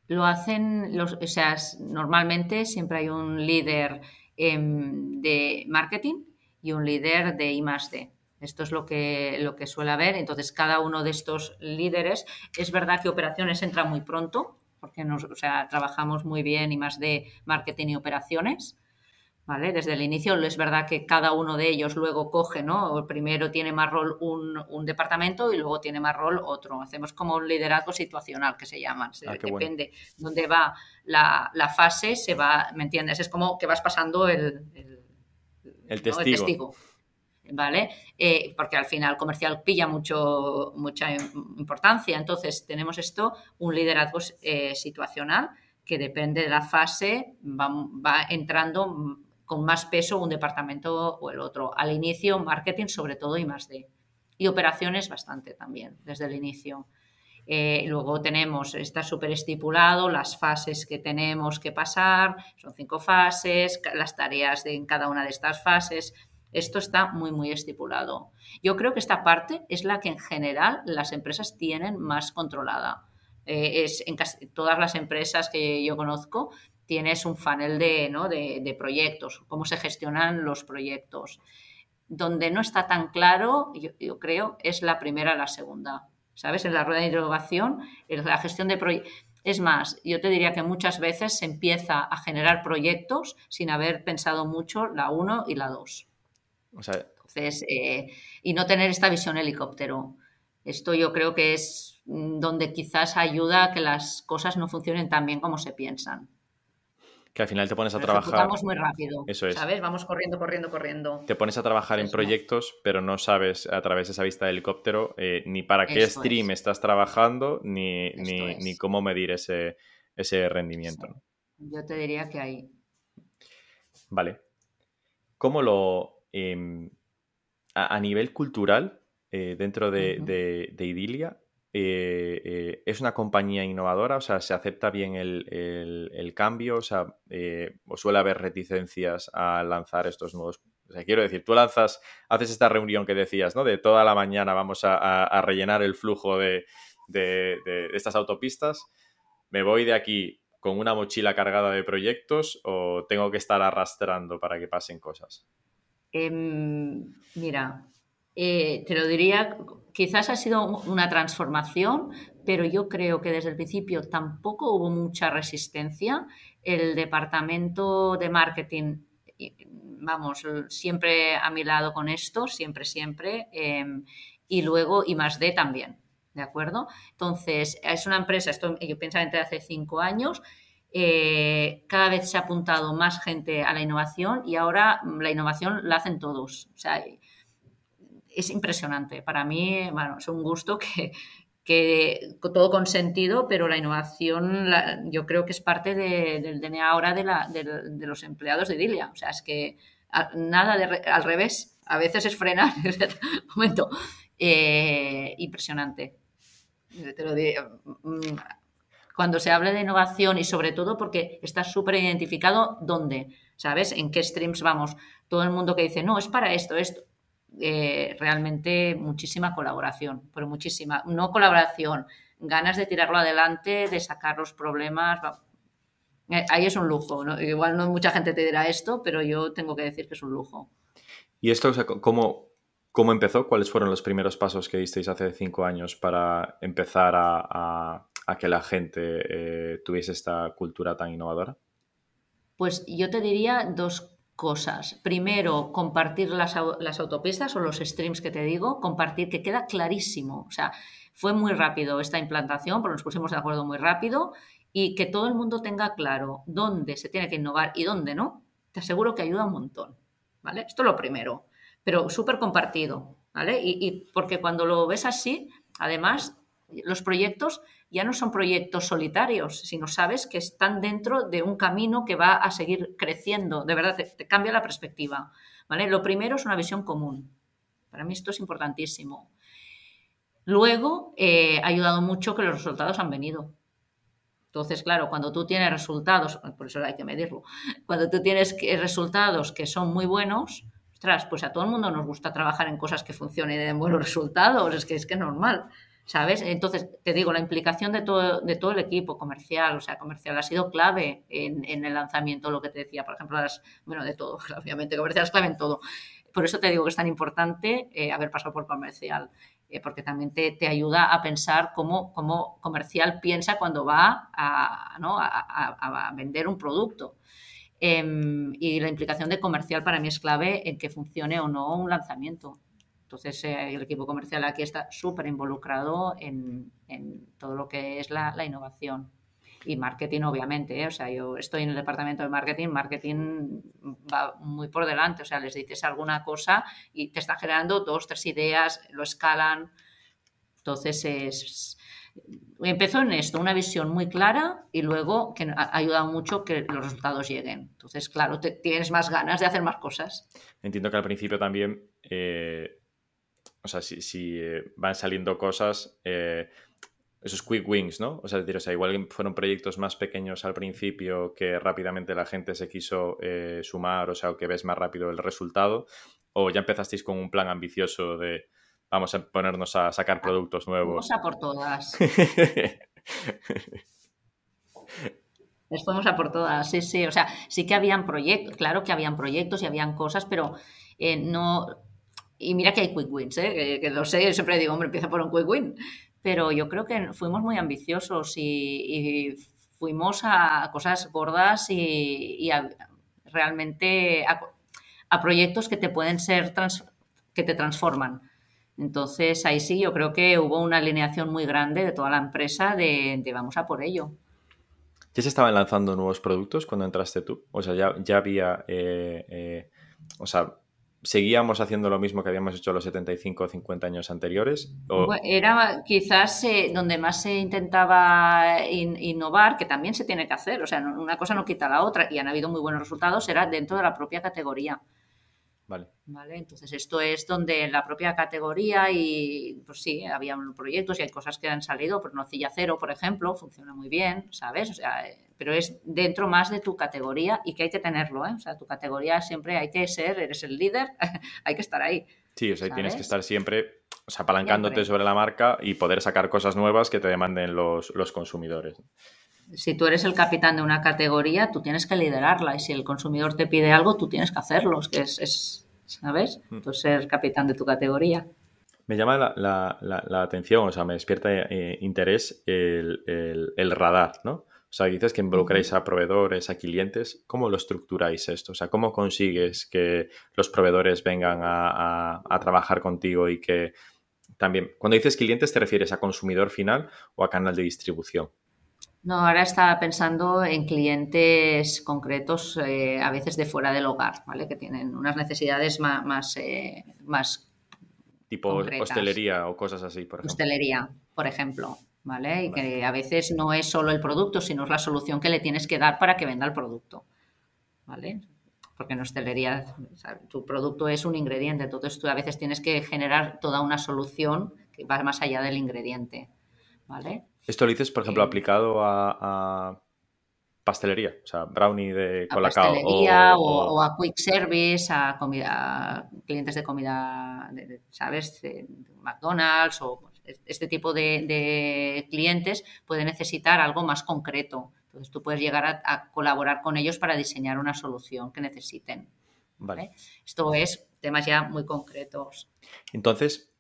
Lo hacen, los, o sea, normalmente siempre hay un líder em, de marketing y un líder de I+D. Esto es lo que, lo que suele haber. Entonces, cada uno de estos líderes, es verdad que operaciones entra muy pronto, porque nos, o sea, trabajamos muy bien y más de marketing y operaciones. ¿Vale? Desde el inicio es verdad que cada uno de ellos luego coge, ¿no? Primero tiene más rol un, departamento y luego tiene más rol otro. Hacemos como un liderazgo situacional que se llama. Ah, depende dónde va la, fase, se va, ¿me entiendes? Es como que vas pasando el, el, testigo. ¿Vale? Eh, porque al final comercial pilla mucho, mucha importancia. Entonces, tenemos esto, un liderazgo eh, situacional que depende de la fase, va, entrando con más peso un departamento o el otro. Al inicio, marketing sobre todo y más de. Y operaciones bastante también, desde el inicio. Eh, luego tenemos, está súper estipulado, las fases que tenemos que pasar, son cinco fases, las tareas de, en cada una de estas fases, esto está muy, muy estipulado. Yo creo que esta parte es la que en general las empresas tienen más controlada. Eh, es en casi todas las empresas que yo conozco tienes un funnel de, ¿no? de, proyectos, cómo se gestionan los proyectos. Donde no está tan claro, yo, creo, es la primera y la segunda. ¿Sabes? En la rueda de en la gestión de proyectos. Es más, yo te diría que muchas veces se empieza a generar proyectos sin haber pensado mucho la 1 y la 2. Entonces, eh, y no tener esta visión helicóptero. Esto yo creo que es mm, donde quizás ayuda a que las cosas no funcionen tan bien como se piensan. Que al final te pones a trabajar. Vamos muy rápido. Eso es. ¿Sabes? Vamos corriendo, corriendo, corriendo. Te pones a trabajar en proyectos, pero no sabes a través de esa vista de helicóptero eh, ni para qué stream estás trabajando, ni, ni, cómo medir ese, ese rendimiento. Yo te diría que ahí. Vale. ¿Cómo lo, Em, a, nivel cultural, eh, dentro de, Idilia, eh, eh, ¿es una compañía innovadora? O sea, ¿se acepta bien el, cambio? O sea, ¿o suele haber reticencias a lanzar estos nuevos? O sea, quiero decir, tú lanzas, haces esta reunión que decías, ¿no? De toda la mañana vamos a, rellenar el flujo de, estas autopistas. Me voy de aquí con una mochila cargada de proyectos o tengo que estar arrastrando para que pasen cosas? Em, mira, eh, te lo diría, quizás ha sido una transformación, pero yo creo que desde el principio tampoco hubo mucha resistencia. El departamento de marketing, vamos, siempre a mi lado con esto, siempre, siempre. Em, y luego, y más D también, ¿de acuerdo? Entonces, es una empresa, esto yo pensaba entre hace cinco años, eh, cada vez se ha apuntado más gente a la innovación y ahora la innovación la hacen todos. O sea, es impresionante. Para mí, bueno, es un gusto que, que todo con sentido, pero la innovación yo creo que es parte del DNA ahora de, la, de, los empleados de Dilia. O sea, es que nada de, al revés, a veces es frenar. momento. Eh, impresionante. Te lo digo. Cuando se habla de innovación y sobre todo porque está súper identificado dónde, ¿sabes? En qué streams vamos. Todo el mundo que dice, no, es para esto, esto. Eh, realmente muchísima colaboración, pero muchísima. No colaboración, ganas de tirarlo adelante, de sacar los problemas. Eh, ahí es un lujo. Igual no mucha gente te dirá esto, pero yo tengo que decir que es un lujo. ¿Y esto, cómo, cómo empezó? ¿Cuáles fueron los primeros pasos que disteis hace cinco años para empezar a, que la gente eh, tuviese esta cultura tan innovadora? Pues yo te diría dos cosas. Primero, compartir las, autopistas o los streams que te digo, compartir que queda clarísimo. O sea, fue muy rápido esta implantación, porque nos pusimos de acuerdo muy rápido y que todo el mundo tenga claro dónde se tiene que innovar y dónde no, te aseguro que ayuda un montón. ¿Vale? Esto es lo primero, pero súper compartido. ¿Vale? Y porque cuando lo ves así, además, los proyectos ya no son proyectos solitarios, sino sabes que están dentro de un camino que va a seguir creciendo. De verdad, te, cambia la perspectiva. ¿vale? Lo primero es una visión común. Para mí esto es importantísimo. Luego, eh, ha ayudado mucho que los resultados han venido. Entonces, claro, cuando tú tienes resultados, por eso hay que medirlo, cuando tú tienes resultados que son muy buenos, ostras, pues a todo el mundo nos gusta trabajar en cosas que funcionen y den buenos resultados, es que es que es normal. ¿Sabes? Entonces, te digo, la implicación de todo, de todo el equipo comercial, o sea, comercial ha sido clave en, el lanzamiento, lo que te decía, por ejemplo, las, bueno, de todo, obviamente, comercial es clave en todo. Por eso te digo que es tan importante eh, haber pasado por comercial, eh, porque también te, ayuda a pensar cómo, cómo, comercial piensa cuando va a, vender un producto. Em, y la implicación de comercial para mí es clave en que funcione o no un lanzamiento. Entonces, eh, el equipo comercial aquí está súper involucrado en, todo lo que es la, innovación. Y marketing, obviamente. ¿eh? O sea, yo estoy en el departamento de marketing, marketing va muy por delante. O sea, les dices alguna cosa y te están generando dos, tres ideas, lo escalan. Entonces, es, empezó en esto, una visión muy clara y luego que ha ayudado mucho que los resultados lleguen. Entonces, claro, te, tienes más ganas de hacer más cosas. Entiendo que al principio también eh, o sea, si, eh, van saliendo cosas, eh, esos quick wins, ¿no? O sea, decir, o sea, igual fueron proyectos más pequeños al principio que rápidamente la gente se quiso eh, sumar, o sea, o que ves más rápido el resultado, o ya empezasteis con un plan ambicioso de vamos a ponernos a sacar productos nuevos. Vamos a por todas. Les fuimos a por todas, sí, sí. O sea, sí que habían proyectos, claro que habían proyectos y habían cosas, pero no, y mira que hay quick wins, ¿eh? que, lo sé, siempre digo, hombre, empieza por un quick win. Pero yo creo que fuimos muy ambiciosos y, fuimos a cosas gordas y, realmente a, proyectos que te pueden ser, que te transforman. Entonces ahí sí, yo creo que hubo una alineación muy grande de toda la empresa de, vamos a por ello. ¿Ya se estaban lanzando nuevos productos cuando entraste tú? O sea, ya, ya había, eh, eh, o sea, seguíamos haciendo lo mismo que habíamos hecho los 75 o 50 años anteriores? Era quizás eh, donde más se intentaba innovar, que también se tiene que hacer, o sea, una cosa no quita la otra y han habido muy buenos resultados, era dentro de la propia categoría. Vale. ¿Vale? Entonces, esto es donde la propia categoría y, pues sí, había proyectos y hay cosas que han salido, pues Nocilla Cero, por ejemplo, funciona muy bien, ¿sabes? O sea, pero es dentro más de tu categoría y que hay que tenerlo, ¿eh? O sea, tu categoría siempre hay que ser, eres el líder, hay que estar ahí. Sí, o sea, tienes que estar siempre, o sea, apalancándote sobre la marca y poder sacar cosas nuevas que te demanden los, los consumidores si tú eres el capitán de una categoría, tú tienes que liderarla y si el consumidor te pide algo, tú tienes que hacerlo. Es que es, ¿sabes? Mm. Tú ser capitán de tu categoría. Me llama la, atención, o sea, me despierta eh, interés el, radar, ¿no? O sea, dices que involucráis a proveedores, a clientes. ¿Cómo lo estructuráis esto? O sea, ¿cómo consigues que los proveedores vengan a, a trabajar contigo y que también, cuando dices clientes, ¿te refieres a consumidor final o a canal de distribución? No, ahora estaba pensando en clientes concretos, eh, a veces de fuera del hogar, ¿vale? Que tienen unas necesidades más, más, eh, tipo hostelería o cosas así, por ejemplo. Hostelería, por ejemplo, ¿vale? Y que a veces no es solo el producto, sino es la solución que le tienes que dar para que venda el producto, ¿vale? Porque en hostelería tu producto es un ingrediente, entonces tú a veces tienes que generar toda una solución que va más allá del ingrediente, ¿vale? Esto lo dices, por ejemplo, aplicado a, pastelería, o sea, brownie de colacao. Pastelería o, a quick service, a, comida, clientes de comida, ¿sabes? McDonald's o este tipo de, clientes puede necesitar algo más concreto. Entonces tú puedes llegar a, colaborar con ellos para diseñar una solución que necesiten. Vale. Esto es temas ya muy concretos. Entonces,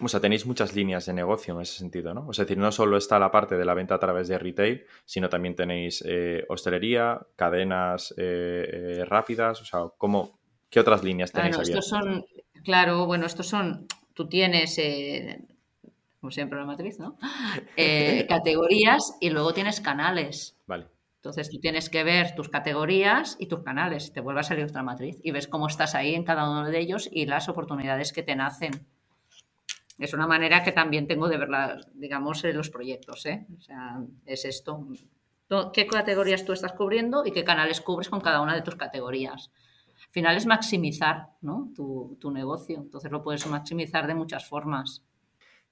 o sea, tenéis muchas líneas de negocio en ese sentido, ¿no? O sea, es decir, no solo está la parte de la venta a través de retail, sino también tenéis eh, hostelería, cadenas eh, eh, rápidas, o sea, ¿cómo, ¿qué otras líneas tenéis bueno, estos son, claro, bueno, estos son, tú tienes, como siempre la matriz, ¿no? categorías y luego tienes canales. Vale. Entonces tú tienes que ver tus categorías y tus canales, te vuelve a salir otra matriz y ves cómo estás ahí en cada uno de ellos y las oportunidades que te nacen. Es una manera que también tengo de verla, digamos, los proyectos. ¿eh? O sea, es esto. ¿Qué categorías tú estás cubriendo y qué canales cubres con cada una de tus categorías? Al final es maximizar ¿no? tu, negocio. Entonces lo puedes maximizar de muchas formas.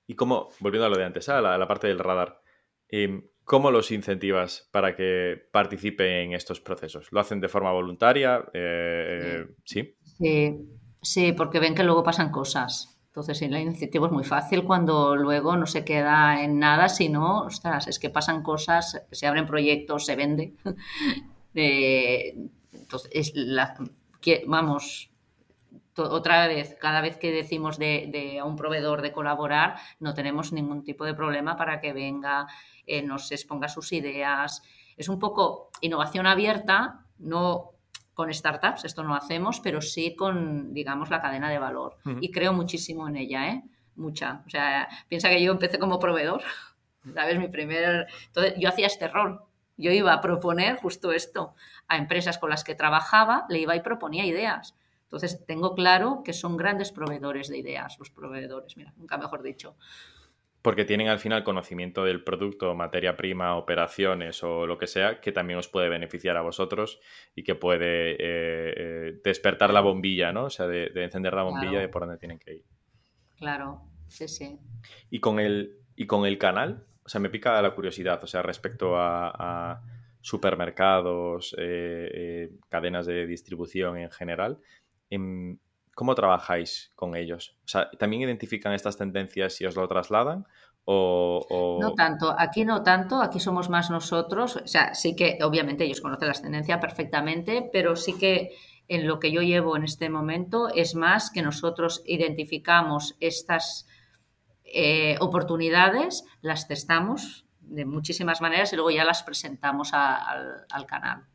Y cómo, volviendo a lo de antes, a la, parte del radar, em, ¿cómo los incentivas para que participen en estos procesos? ¿Lo hacen de forma voluntaria? Eh, eh, ¿sí? ¿sí? Sí, porque ven que luego pasan cosas. Entonces, la iniciativa es muy fácil cuando luego no se queda en nada, sino, ostras, es que pasan cosas, se abren proyectos, se vende. entonces, vamos, otra vez, cada vez que decimos de, a un proveedor de colaborar, no tenemos ningún tipo de problema para que venga, eh, nos exponga sus ideas. Es un poco innovación abierta, no con startups, esto no hacemos, pero sí con, digamos, la cadena de valor. Y creo muchísimo en ella, ¿eh? Mucha. O sea, piensa que yo empecé como proveedor, ¿sabes? Mi primer... Entonces, yo hacía este rol. Yo iba a proponer justo esto a empresas con las que trabajaba, le iba y proponía ideas. Entonces, tengo claro que son grandes proveedores de ideas, los proveedores, mira, nunca mejor dicho porque tienen al final conocimiento del producto, materia prima, operaciones o lo que sea, que también os puede beneficiar a vosotros y que puede eh, eh, despertar la bombilla, ¿no? O sea, de, encender la bombilla de por dónde tienen que ir. Claro, sí, sí. Y con el, y con el canal, o sea, me pica la curiosidad, o sea, respecto a, supermercados, eh, cadenas de distribución en general. ¿Cómo trabajáis con ellos? O sea, ¿también identifican estas tendencias y os lo trasladan? O, No tanto, aquí no tanto, aquí somos más nosotros. O sea, sí que obviamente ellos conocen las tendencias perfectamente, pero sí que en lo que yo llevo en este momento es más que nosotros identificamos estas eh, oportunidades, las testamos de muchísimas maneras y luego ya las presentamos al canal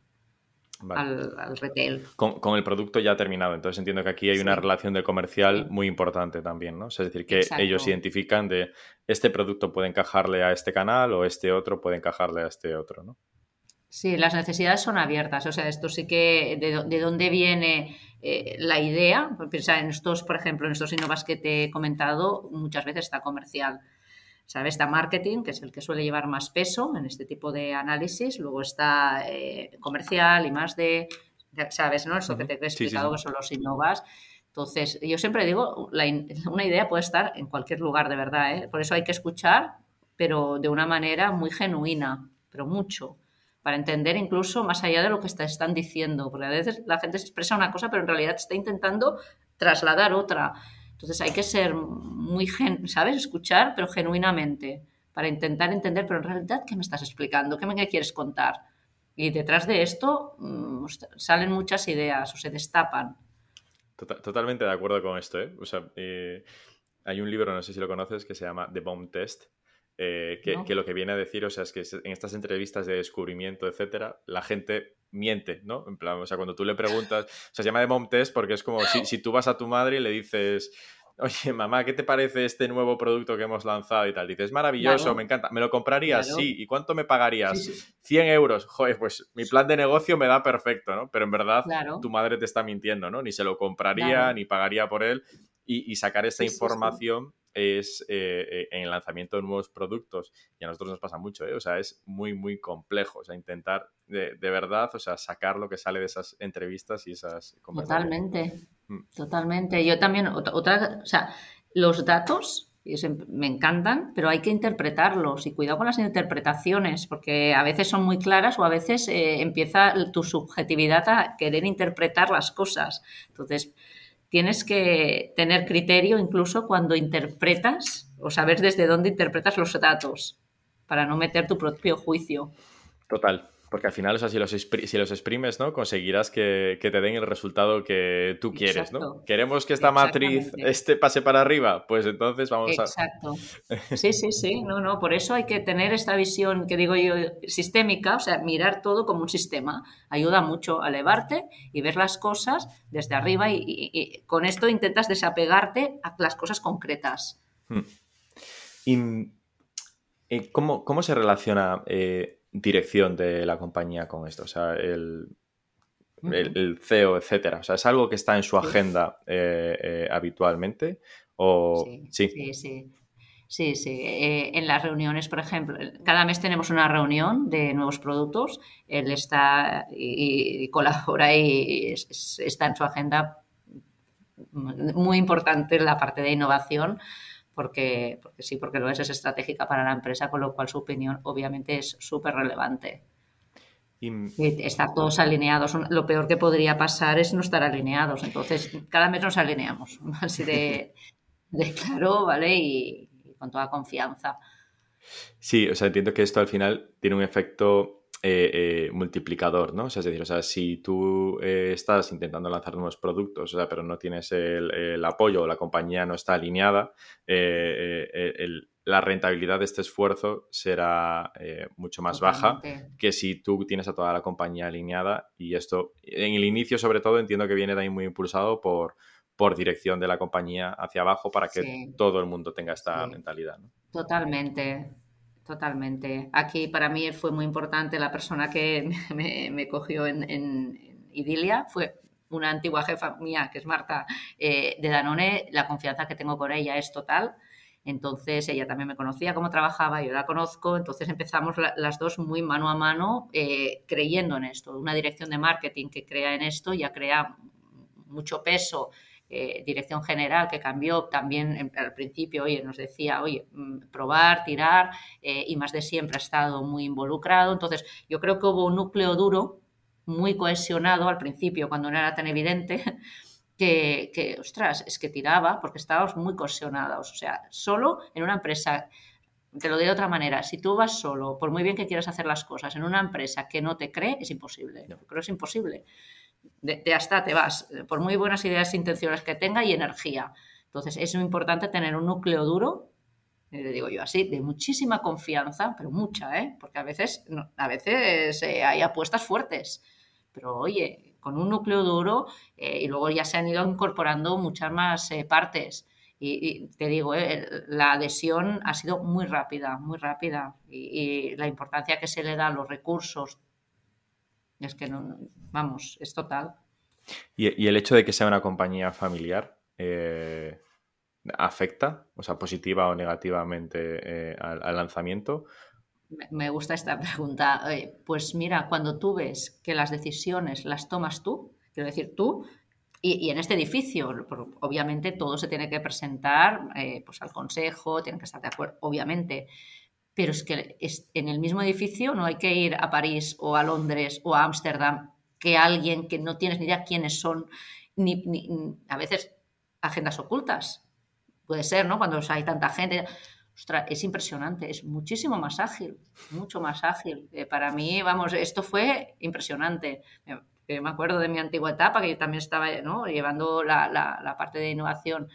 al, retail. Con, el producto ya terminado. Entonces entiendo que aquí hay una relación de comercial muy importante también, ¿no? es decir, que ellos identifican de este producto puede encajarle a este canal o este otro puede encajarle a este otro, ¿no? Sí, las necesidades son abiertas. O sea, esto sí que de, dónde viene eh, la idea. Piensa en estos, por ejemplo, en estos innovas que te he comentado, muchas veces está comercial. ¿Sabes? Está marketing, que es el que suele llevar más peso en este tipo de análisis, luego está eh, comercial y más de, ¿sabes? ¿no? Eso que te he explicado que son los innovas. Entonces, yo siempre digo, una idea puede estar en cualquier lugar, de verdad. ¿eh? Por eso hay que escuchar, pero de una manera muy genuina, pero mucho, para entender incluso más allá de lo que están diciendo. Porque a veces la gente se expresa una cosa, pero en realidad está intentando trasladar otra. Entonces hay que ser muy, ¿sabes? Escuchar, pero genuinamente, para intentar entender, pero en realidad, ¿qué me estás explicando? ¿Qué me quieres contar? Y detrás de esto mm, salen muchas ideas o se destapan. totalmente de acuerdo con esto. ¿eh? O sea, eh, hay un libro, no sé si lo conoces, que se llama The Bomb Test, eh, que, lo que viene a decir, o sea, es que en estas entrevistas de descubrimiento, etcétera, la gente miente, ¿no? En plan, o sea, cuando tú le preguntas, o sea, se llama The Bomb Test porque es como si, si tú vas a tu madre y le dices, oye, mamá, ¿qué te parece este nuevo producto que hemos lanzado y tal? Dices, maravilloso, me encanta, ¿me lo comprarías? Sí, ¿y cuánto me pagarías? 100 euros, joder, pues mi plan de negocio me da perfecto, ¿no? Pero en verdad tu madre te está mintiendo, ¿no? Ni se lo compraría, ni pagaría por él. Y, sacar esa información es eh, eh, en el lanzamiento de nuevos productos, y a nosotros nos pasa mucho, ¿eh? o sea, es muy, muy complejo, o sea, intentar de, verdad, o sea, sacar lo que sale de esas entrevistas y esas conversaciones. Totalmente, mm. totalmente. Yo también, otra, o sea, los datos me encantan, pero hay que interpretarlos y cuidado con las interpretaciones, porque a veces son muy claras o a veces empieza tu subjetividad a querer interpretar las cosas. Entonces, tienes que tener criterio incluso cuando interpretas o saber desde dónde interpretas los datos para no meter tu propio juicio. Total. Porque al final, o sea, si los, si los exprimes, ¿no? Conseguirás que, te den el resultado que tú quieres, ¿no? Queremos que esta matriz este pase para arriba, pues entonces vamos a... Exacto. Sí, sí, sí. No, no, por eso hay que tener esta visión que digo yo sistémica, o sea, mirar todo como un sistema. Ayuda mucho a elevarte y ver las cosas desde arriba y, con esto intentas desapegarte a las cosas concretas. Hmm. ¿Y eh, cómo, cómo se relaciona... Eh, dirección de la compañía con esto? O sea, el, el, CEO, etcétera. O sea, ¿es algo que está en su agenda eh, eh, habitualmente? O... Sí, sí. sí. Sí, eh, en las reuniones, por ejemplo, cada mes tenemos una reunión de nuevos productos. Él está y, colabora y está en su agenda muy importante la parte de innovación porque, porque sí, porque lo es, es estratégica para la empresa, con lo cual su opinión obviamente es súper relevante. Y... estar todos alineados. Lo peor que podría pasar es no estar alineados. Entonces, cada mes nos alineamos, así de, claro, ¿vale? Y, con toda confianza. Sí, o sea, entiendo que esto al final tiene un efecto eh, eh, multiplicador, ¿no? O sea, es decir, o sea, si tú eh, estás intentando lanzar nuevos productos, o sea, pero no tienes el, apoyo o la compañía no está alineada, la rentabilidad de este esfuerzo será mucho más baja que si tú tienes a toda la compañía alineada y esto, en el inicio sobre todo, entiendo que viene también muy impulsado por, por dirección de la compañía hacia abajo para que todo el mundo tenga esta mentalidad. ¿no? Totalmente. Totalmente. Aquí para mí fue muy importante la persona que me, cogió en, Idilia, fue una antigua jefa mía, que es Marta eh, de Danone, la confianza que tengo con ella es total. Entonces ella también me conocía cómo trabajaba, yo la conozco, entonces empezamos las dos muy mano a mano eh, creyendo en esto. Una dirección de marketing que crea en esto ya crea mucho peso eh, dirección general que cambió también al principio, oye, nos decía, oye, mm, probar, tirar, eh, y más de siempre ha estado muy involucrado. Entonces, yo creo que hubo un núcleo duro, muy cohesionado al principio, cuando no era tan evidente, que, que, ostras, es que tiraba porque estábamos muy cohesionados. O sea, solo en una empresa te lo digo de otra manera, si tú vas solo, por muy bien que quieras hacer las cosas, en una empresa que no te cree, es imposible. Creo es imposible de, hasta te vas, por muy buenas ideas e intenciones que tenga y energía. Entonces, es muy importante tener un núcleo duro, eh, le digo yo así, de muchísima confianza, pero mucha, ¿eh? porque a veces, a veces eh, hay apuestas fuertes, pero oye, con un núcleo duro eh, y luego ya se han ido incorporando muchas más partes. Y, te digo, la adhesión ha sido muy rápida, muy rápida. y, la importancia que se le da a los recursos, es que no, vamos, es total. ¿Y, el hecho de que sea una compañía familiar eh, afecta, o sea, positiva o negativamente eh, al, lanzamiento? me gusta esta pregunta. Pues mira, cuando tú ves que las decisiones las tomas tú, quiero decir tú, y, en este edificio, obviamente todo se tiene que presentar eh, pues al consejo, tienen que estar de acuerdo, obviamente. Pero es que en el mismo edificio no hay que ir a París o a Londres o a Ámsterdam que alguien que no tienes ni idea quiénes son, ni, a veces agendas ocultas. Puede ser, ¿no? Cuando hay tanta gente. Ostras, es impresionante, es muchísimo más ágil, mucho más ágil. Eh, para mí, vamos, esto fue impresionante que me acuerdo de mi antigua etapa, que yo también estaba llevando la, parte de innovación,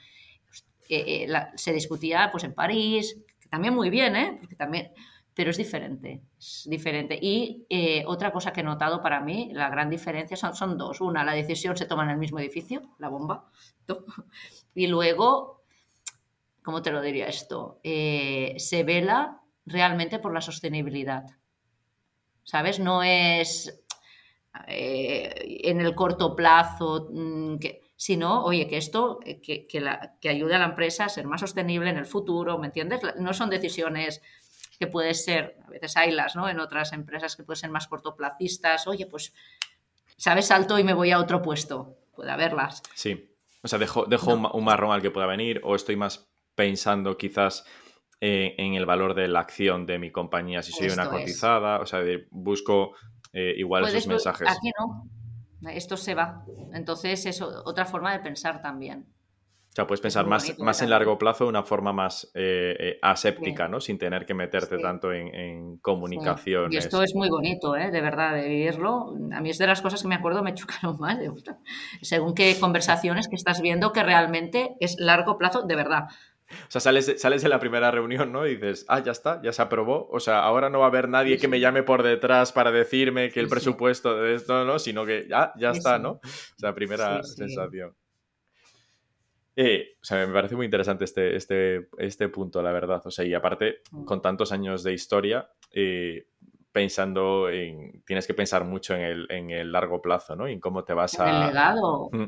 eh, se discutía pues, en París, también muy bien, ¿eh? Porque también, pero es diferente, es diferente. Y eh, otra cosa que he notado para mí, la gran diferencia son, son dos. Una, la decisión se toma en el mismo edificio, la bomba, y luego, ¿cómo te lo diría esto? Eh, se vela realmente por la sostenibilidad. ¿Sabes? No es eh, en el corto plazo, mm, que, sino, oye, que esto, eh, que, que, ayude a la empresa a ser más sostenible en el futuro, ¿me entiendes? No son decisiones que pueden ser, a veces haylas, ¿no? En otras empresas que pueden ser más cortoplacistas, oye, pues, ¿sabes? Salto y me voy a otro puesto. Puede haberlas. Sí. O sea, dejo, dejo un marrón al que pueda venir o estoy más pensando quizás eh, en el valor de la acción de mi compañía si soy una cotizada. O sea, busco eh, igual esos mensajes. Aquí no. Esto se va. Entonces es otra forma de pensar también. O sea, puedes pensar más, más en largo plazo de una forma más eh, eh, aséptica, ¿no? Sin tener que meterte tanto en, en comunicaciones. Y esto es muy bonito, ¿eh? De verdad, de vivirlo. A mí es de las cosas que me acuerdo me chocaron más. Según qué conversaciones que estás viendo que realmente es largo plazo, de verdad. O sea, sales, sales de la primera reunión, ¿no? Y dices, ah, ya está, ya se aprobó. O sea, ahora no va a haber nadie que me llame por detrás para decirme que el presupuesto de esto, ¿no? Sino que ya, ya está, ¿no? O sea, primera sensación. Eh, o sea, me parece muy interesante este, este, este punto, la verdad. O sea, y aparte, mm. con tantos años de historia, eh, pensando en. Tienes que pensar mucho en el, en el, largo plazo, ¿no? Y en cómo te vas a. El legado. Mm.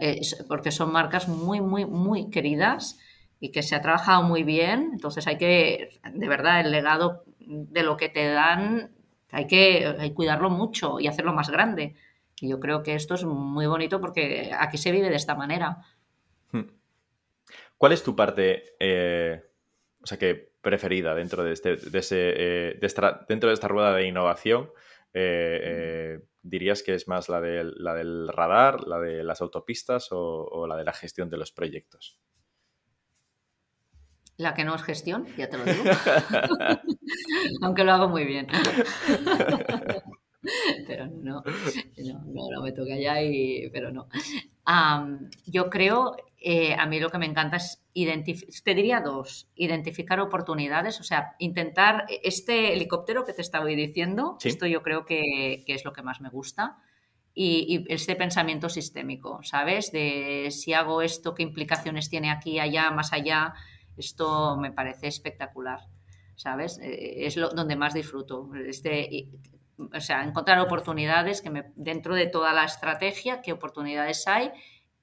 Eh, porque son marcas muy, muy, muy queridas y que se ha trabajado muy bien. Entonces hay que, de verdad, el legado de lo que te dan, hay que, hay cuidarlo mucho y hacerlo más grande. Y yo creo que esto es muy bonito porque aquí se vive de esta manera. Hmm. ¿Cuál es tu parte, eh, o sea, que preferida dentro de, este, de ese, eh, dentro de esta rueda de innovación? Eh, ¿Dirías que es más la, de, la del radar, la de las autopistas o la de la gestión de los proyectos? La que no es gestión, ya te lo digo. Aunque lo hago muy bien. pero no, no, no, me toca ya, y, pero no. yo creo, eh, a mí lo que me encanta es identificar, te diría dos, identificar oportunidades, o sea, intentar, este helicóptero que te estaba diciendo, esto yo creo que, que, es lo que más me gusta. Y, y, este pensamiento sistémico, ¿sabes? De si hago esto, qué implicaciones tiene aquí, allá, más allá, esto me parece espectacular, ¿sabes? Eh, es lo, donde más disfruto. Este, o sea, encontrar oportunidades que me, dentro de toda la estrategia, qué oportunidades hay,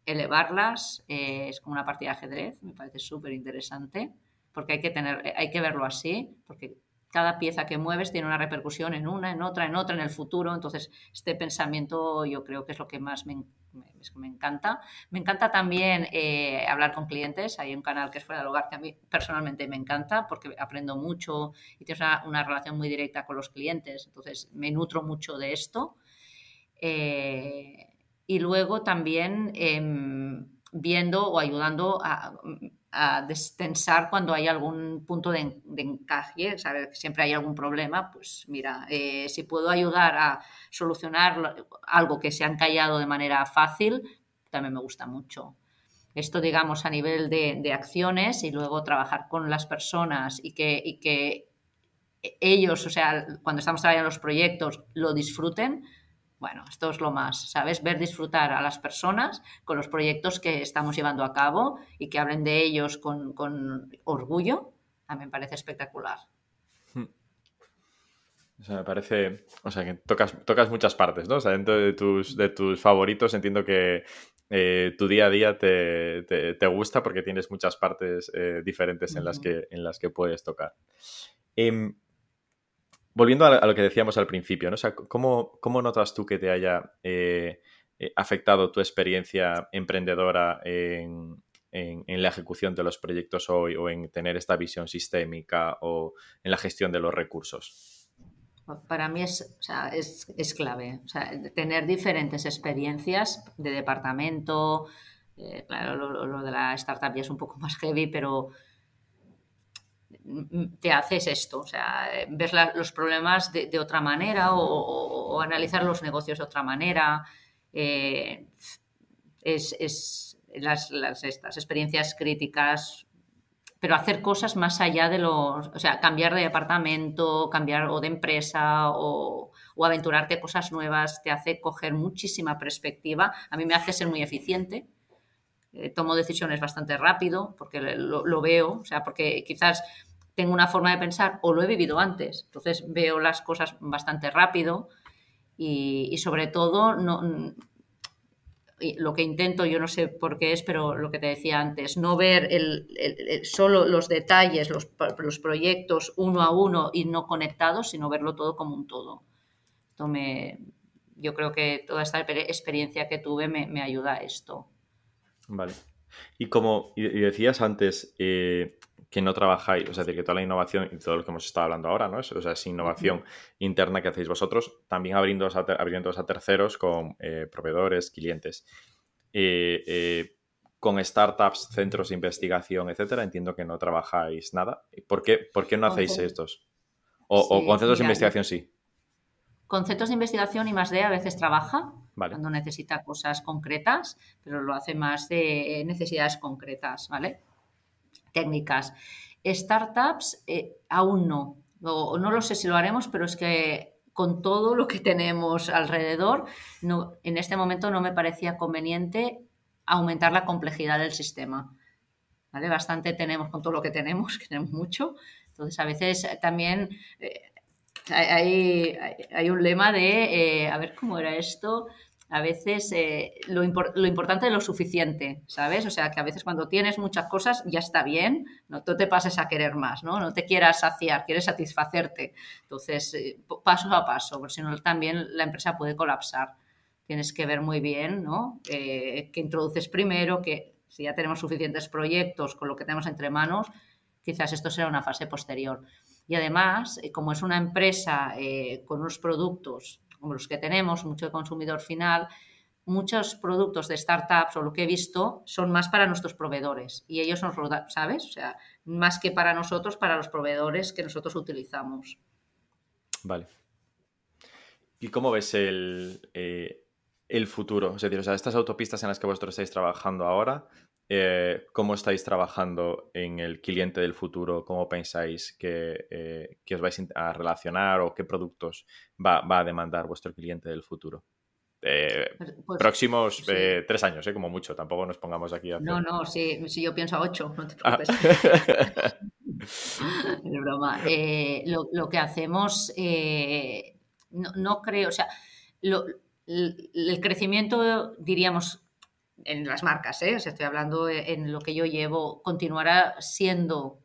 elevarlas, eh, es como una partida de ajedrez, me parece súper interesante, porque hay que, tener, hay que verlo así, porque cada pieza que mueves tiene una repercusión en una, en otra, en otra, en el futuro. Entonces, este pensamiento yo creo que es lo que más me, me encanta. Me encanta también eh, hablar con clientes. Hay un canal que es Fuera del Hogar que a mí personalmente me encanta porque aprendo mucho y tienes una, relación muy directa con los clientes. Entonces, me nutro mucho de esto. Eh, y luego también em, viendo o ayudando a a destensar cuando hay algún punto de, encaje, ¿sabes? siempre hay algún problema, pues mira, eh, si puedo ayudar a solucionar algo que se ha encallado de manera fácil, también me gusta mucho. Esto, digamos, a nivel de, acciones y luego trabajar con las personas y que, y que ellos, o sea, cuando estamos trabajando en los proyectos, lo disfruten, bueno, esto es lo más, ¿sabes? Ver disfrutar a las personas con los proyectos que estamos llevando a cabo y que hablen de ellos con, orgullo, a mí me parece espectacular. Hmm. O sea, me parece, o sea, que tocas, tocas muchas partes, ¿no? O sea, dentro de tus, de tus favoritos entiendo que eh, tu día a día te, gusta porque tienes muchas partes eh, diferentes en, las que, en las que puedes tocar. Em, volviendo a lo que decíamos al principio, ¿no? O sea, ¿cómo, notas tú que te haya eh, eh, afectado tu experiencia emprendedora en, la ejecución de los proyectos hoy o en tener esta visión sistémica o en la gestión de los recursos? Para mí es, es, clave. tener diferentes experiencias de departamento, eh, claro, lo, de la startup ya es un poco más heavy, pero te haces esto, o sea, ves los problemas de, otra manera o, analizar los negocios de otra manera. Eh, es, las, estas experiencias críticas, pero hacer cosas más allá de los, o sea, cambiar de departamento, cambiar o de empresa o, o aventurarte cosas nuevas, te hace coger muchísima perspectiva. A mí me hace ser muy eficiente eh, tomo decisiones bastante rápido porque lo, veo, o sea, porque quizás tengo una forma de pensar o lo he vivido antes, entonces veo las cosas bastante rápido y, sobre todo no, lo que intento, yo no sé por qué es, pero lo que te decía antes, no ver el, solo los detalles, los, los, proyectos uno a uno y no conectados, sino verlo todo como un todo. Me, yo creo que toda esta experiencia que tuve me, me ayuda a esto. Vale. Y como y decías antes eh, que no trabajáis, o sea, que toda la innovación y todo lo que hemos estado hablando ahora, ¿no? O sea, es innovación interna que hacéis vosotros, también abriendo a, abriendo a terceros con eh, proveedores, clientes. Eh, con startups, centros de investigación, etcétera, entiendo que no trabajáis nada. ¿Por qué, por qué no hacéis estos? O, con centros de investigación sí. Conceptos de investigación y más de a veces trabaja cuando necesita cosas concretas, pero lo hace más de necesidades concretas, ¿vale? Técnicas. Startups eh, aún no. no lo sé si lo haremos, pero es que con todo lo que tenemos alrededor, no, en este momento no me parecía conveniente aumentar la complejidad del sistema. ¿Vale? Bastante tenemos con todo lo que tenemos, que tenemos mucho. Entonces, a veces también eh, hay, hay, un lema de, eh, a ver cómo era esto, a veces eh, lo, lo, importante es lo suficiente, ¿sabes? O sea, que a veces cuando tienes muchas cosas ya está bien, no te pases a querer más, ¿no? No te quieras saciar, quieres satisfacerte. Entonces, eh, paso a paso, porque si no también la empresa puede colapsar. Tienes que ver muy bien, ¿no? Eh, que introduces primero, que si ya tenemos suficientes proyectos con lo que tenemos entre manos, quizás esto será una fase posterior. Y además, como es una empresa con unos productos como los que tenemos, mucho de consumidor final, muchos productos de startups o lo que he visto son más para nuestros proveedores y ellos nos rodan, ¿sabes? O sea, más que para nosotros, para los proveedores que nosotros utilizamos. Vale. ¿Y cómo ves el, eh, el futuro? Es decir, o sea, estas autopistas en las que vosotros estáis trabajando ahora, eh, ¿cómo estáis trabajando en el cliente del futuro? ¿Cómo pensáis que, eh, os vais a relacionar o qué productos va, a demandar vuestro cliente del futuro? Eh, pues, próximos tres años, como mucho. Tampoco nos pongamos aquí a No, no, si, yo pienso a ocho, no te ah. preocupes. es broma. Lo, que hacemos, no, creo, o sea, el crecimiento, diríamos, en las marcas, ¿eh? estoy hablando en lo que yo llevo, continuará siendo,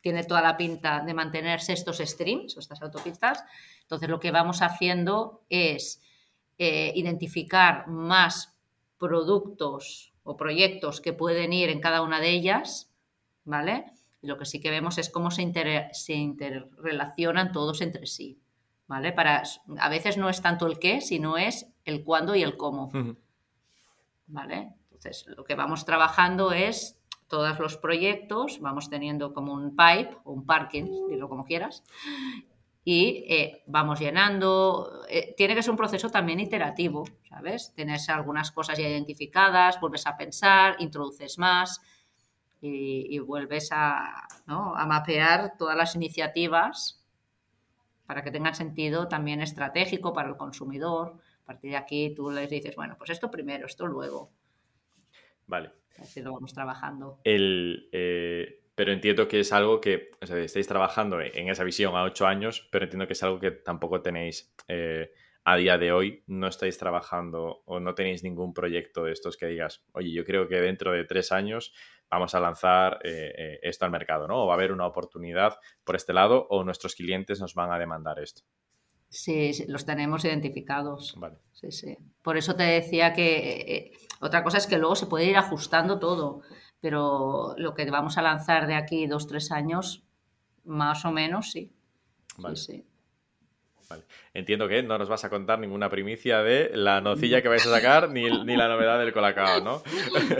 tiene toda la pinta de mantenerse estos streams estas autopistas. Entonces, lo que vamos haciendo es eh, identificar más productos o proyectos que pueden ir en cada una de ellas, ¿vale? Y lo que sí que vemos es cómo se, se interrelacionan todos entre sí, ¿vale? Para, a veces no es tanto el qué, sino es el cuándo y el cómo. Entonces, lo que vamos trabajando es todos los proyectos, vamos teniendo como un pipe o un parking, dilo como quieras, y eh, vamos llenando. Eh, tiene que ser un proceso también iterativo, ¿sabes? Tienes algunas cosas ya identificadas, vuelves a pensar, introduces más y, vuelves a mapear todas las iniciativas para que tengan sentido también estratégico para el consumidor a partir de aquí tú les dices, bueno, pues esto primero, esto luego. Vale. Así lo vamos trabajando. El, eh, pero entiendo que es algo que, o sea, estáis trabajando en esa visión a ocho años, pero entiendo que es algo que tampoco tenéis eh, a día de hoy. No estáis trabajando o no tenéis ningún proyecto de estos que digas, oye, yo creo que dentro de tres años vamos a lanzar esto al mercado, ¿no? O va a haber una oportunidad por este lado o nuestros clientes nos van a demandar esto. Sí, los tenemos identificados. Vale. Sí, sí. Por eso te decía que otra cosa es que luego se puede ir ajustando todo, pero lo que vamos a lanzar de aquí dos, tres años, más o menos, sí. Vale. Sí, sí. Entiendo que no nos vas a contar ninguna primicia de la nocilla que vais a sacar ni, la novedad del colacao, ¿no?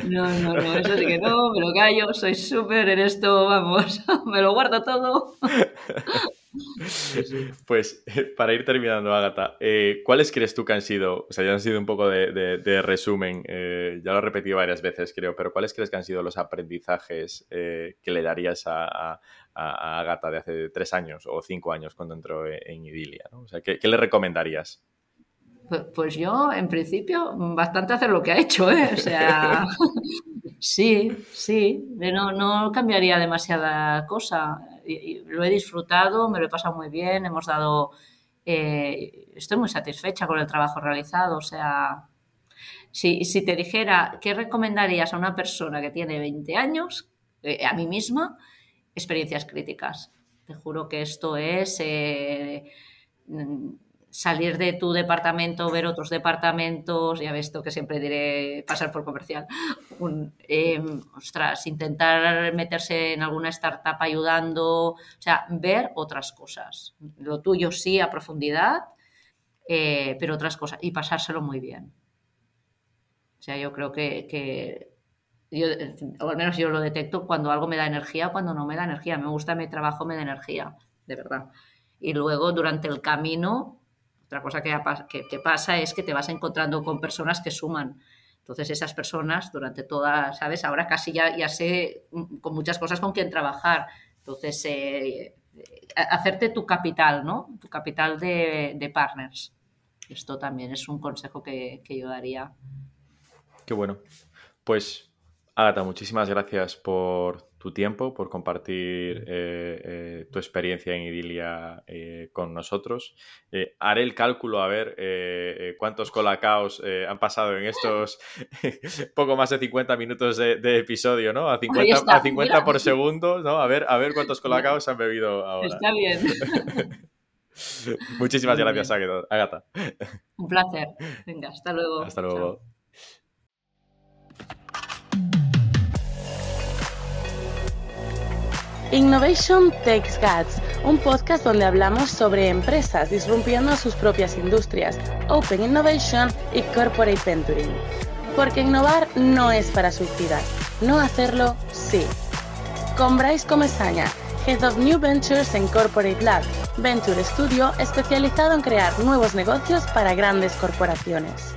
No, no, no, eso sí que no, me lo callo, soy súper en esto, vamos, me lo guardo todo. Pues para ir terminando, Agatha, eh, ¿cuáles crees tú que han sido, o sea, ya han sido un poco de, resumen, eh, ya lo he repetido varias veces creo, pero ¿cuáles crees que han sido los aprendizajes eh, que le darías a, a, Agatha de hace tres años o cinco años cuando entró en Idilia? O sea, ¿qué, le recomendarías? Pues, pues yo, en principio, bastante hacer lo que ha hecho, ¿eh? O sea, sí, sí, no cambiaría demasiada cosa. Lo he disfrutado, me lo he pasado muy bien, hemos dado... Eh, estoy muy satisfecha con el trabajo realizado, o sea, si, te dijera, ¿qué recomendarías a una persona que tiene 20 años, eh, a mí misma, experiencias críticas. Te juro que esto es eh, salir de tu departamento, ver otros departamentos, ya ves esto que siempre diré, pasar por comercial. Em, ostras, intentar meterse en alguna startup ayudando, o sea, ver otras cosas. Lo tuyo sí a profundidad, eh, pero otras cosas, y pasárselo muy bien. O sea, yo creo que yo, o al menos yo lo detecto cuando algo me da energía, cuando no me da energía. Me gusta mi trabajo, me da energía, de verdad. Y luego durante el camino, otra cosa que, que, pasa es que te vas encontrando con personas que suman. Entonces esas personas durante toda, ¿sabes? Ahora casi ya, ya sé con muchas cosas con quién trabajar. Entonces, eh, hacerte tu capital, ¿no? Tu capital de, de, partners. Esto también es un consejo que, que yo daría. Qué bueno. Pues Agata, muchísimas gracias por tu tiempo, por compartir eh, eh, tu experiencia en Idilia eh, con nosotros. haré el cálculo a ver cuántos colacaos han pasado en estos poco más de 50 minutos de, episodio, ¿no? A 50, a 50 por segundo, ¿no? A ver, a ver cuántos colacaos han bebido ahora. Está bien. Muchísimas gracias, Agata. Un placer. Venga, hasta luego. Hasta luego. Innovation Takes Guts, un podcast donde hablamos sobre empresas disrumpiendo sus propias industrias, Open Innovation y Corporate Venturing. Porque innovar no es para suicidas, no hacerlo sí. Con Bryce Comesaña, Head of New Ventures en Corporate Lab, Venture Studio especializado en crear nuevos negocios para grandes corporaciones.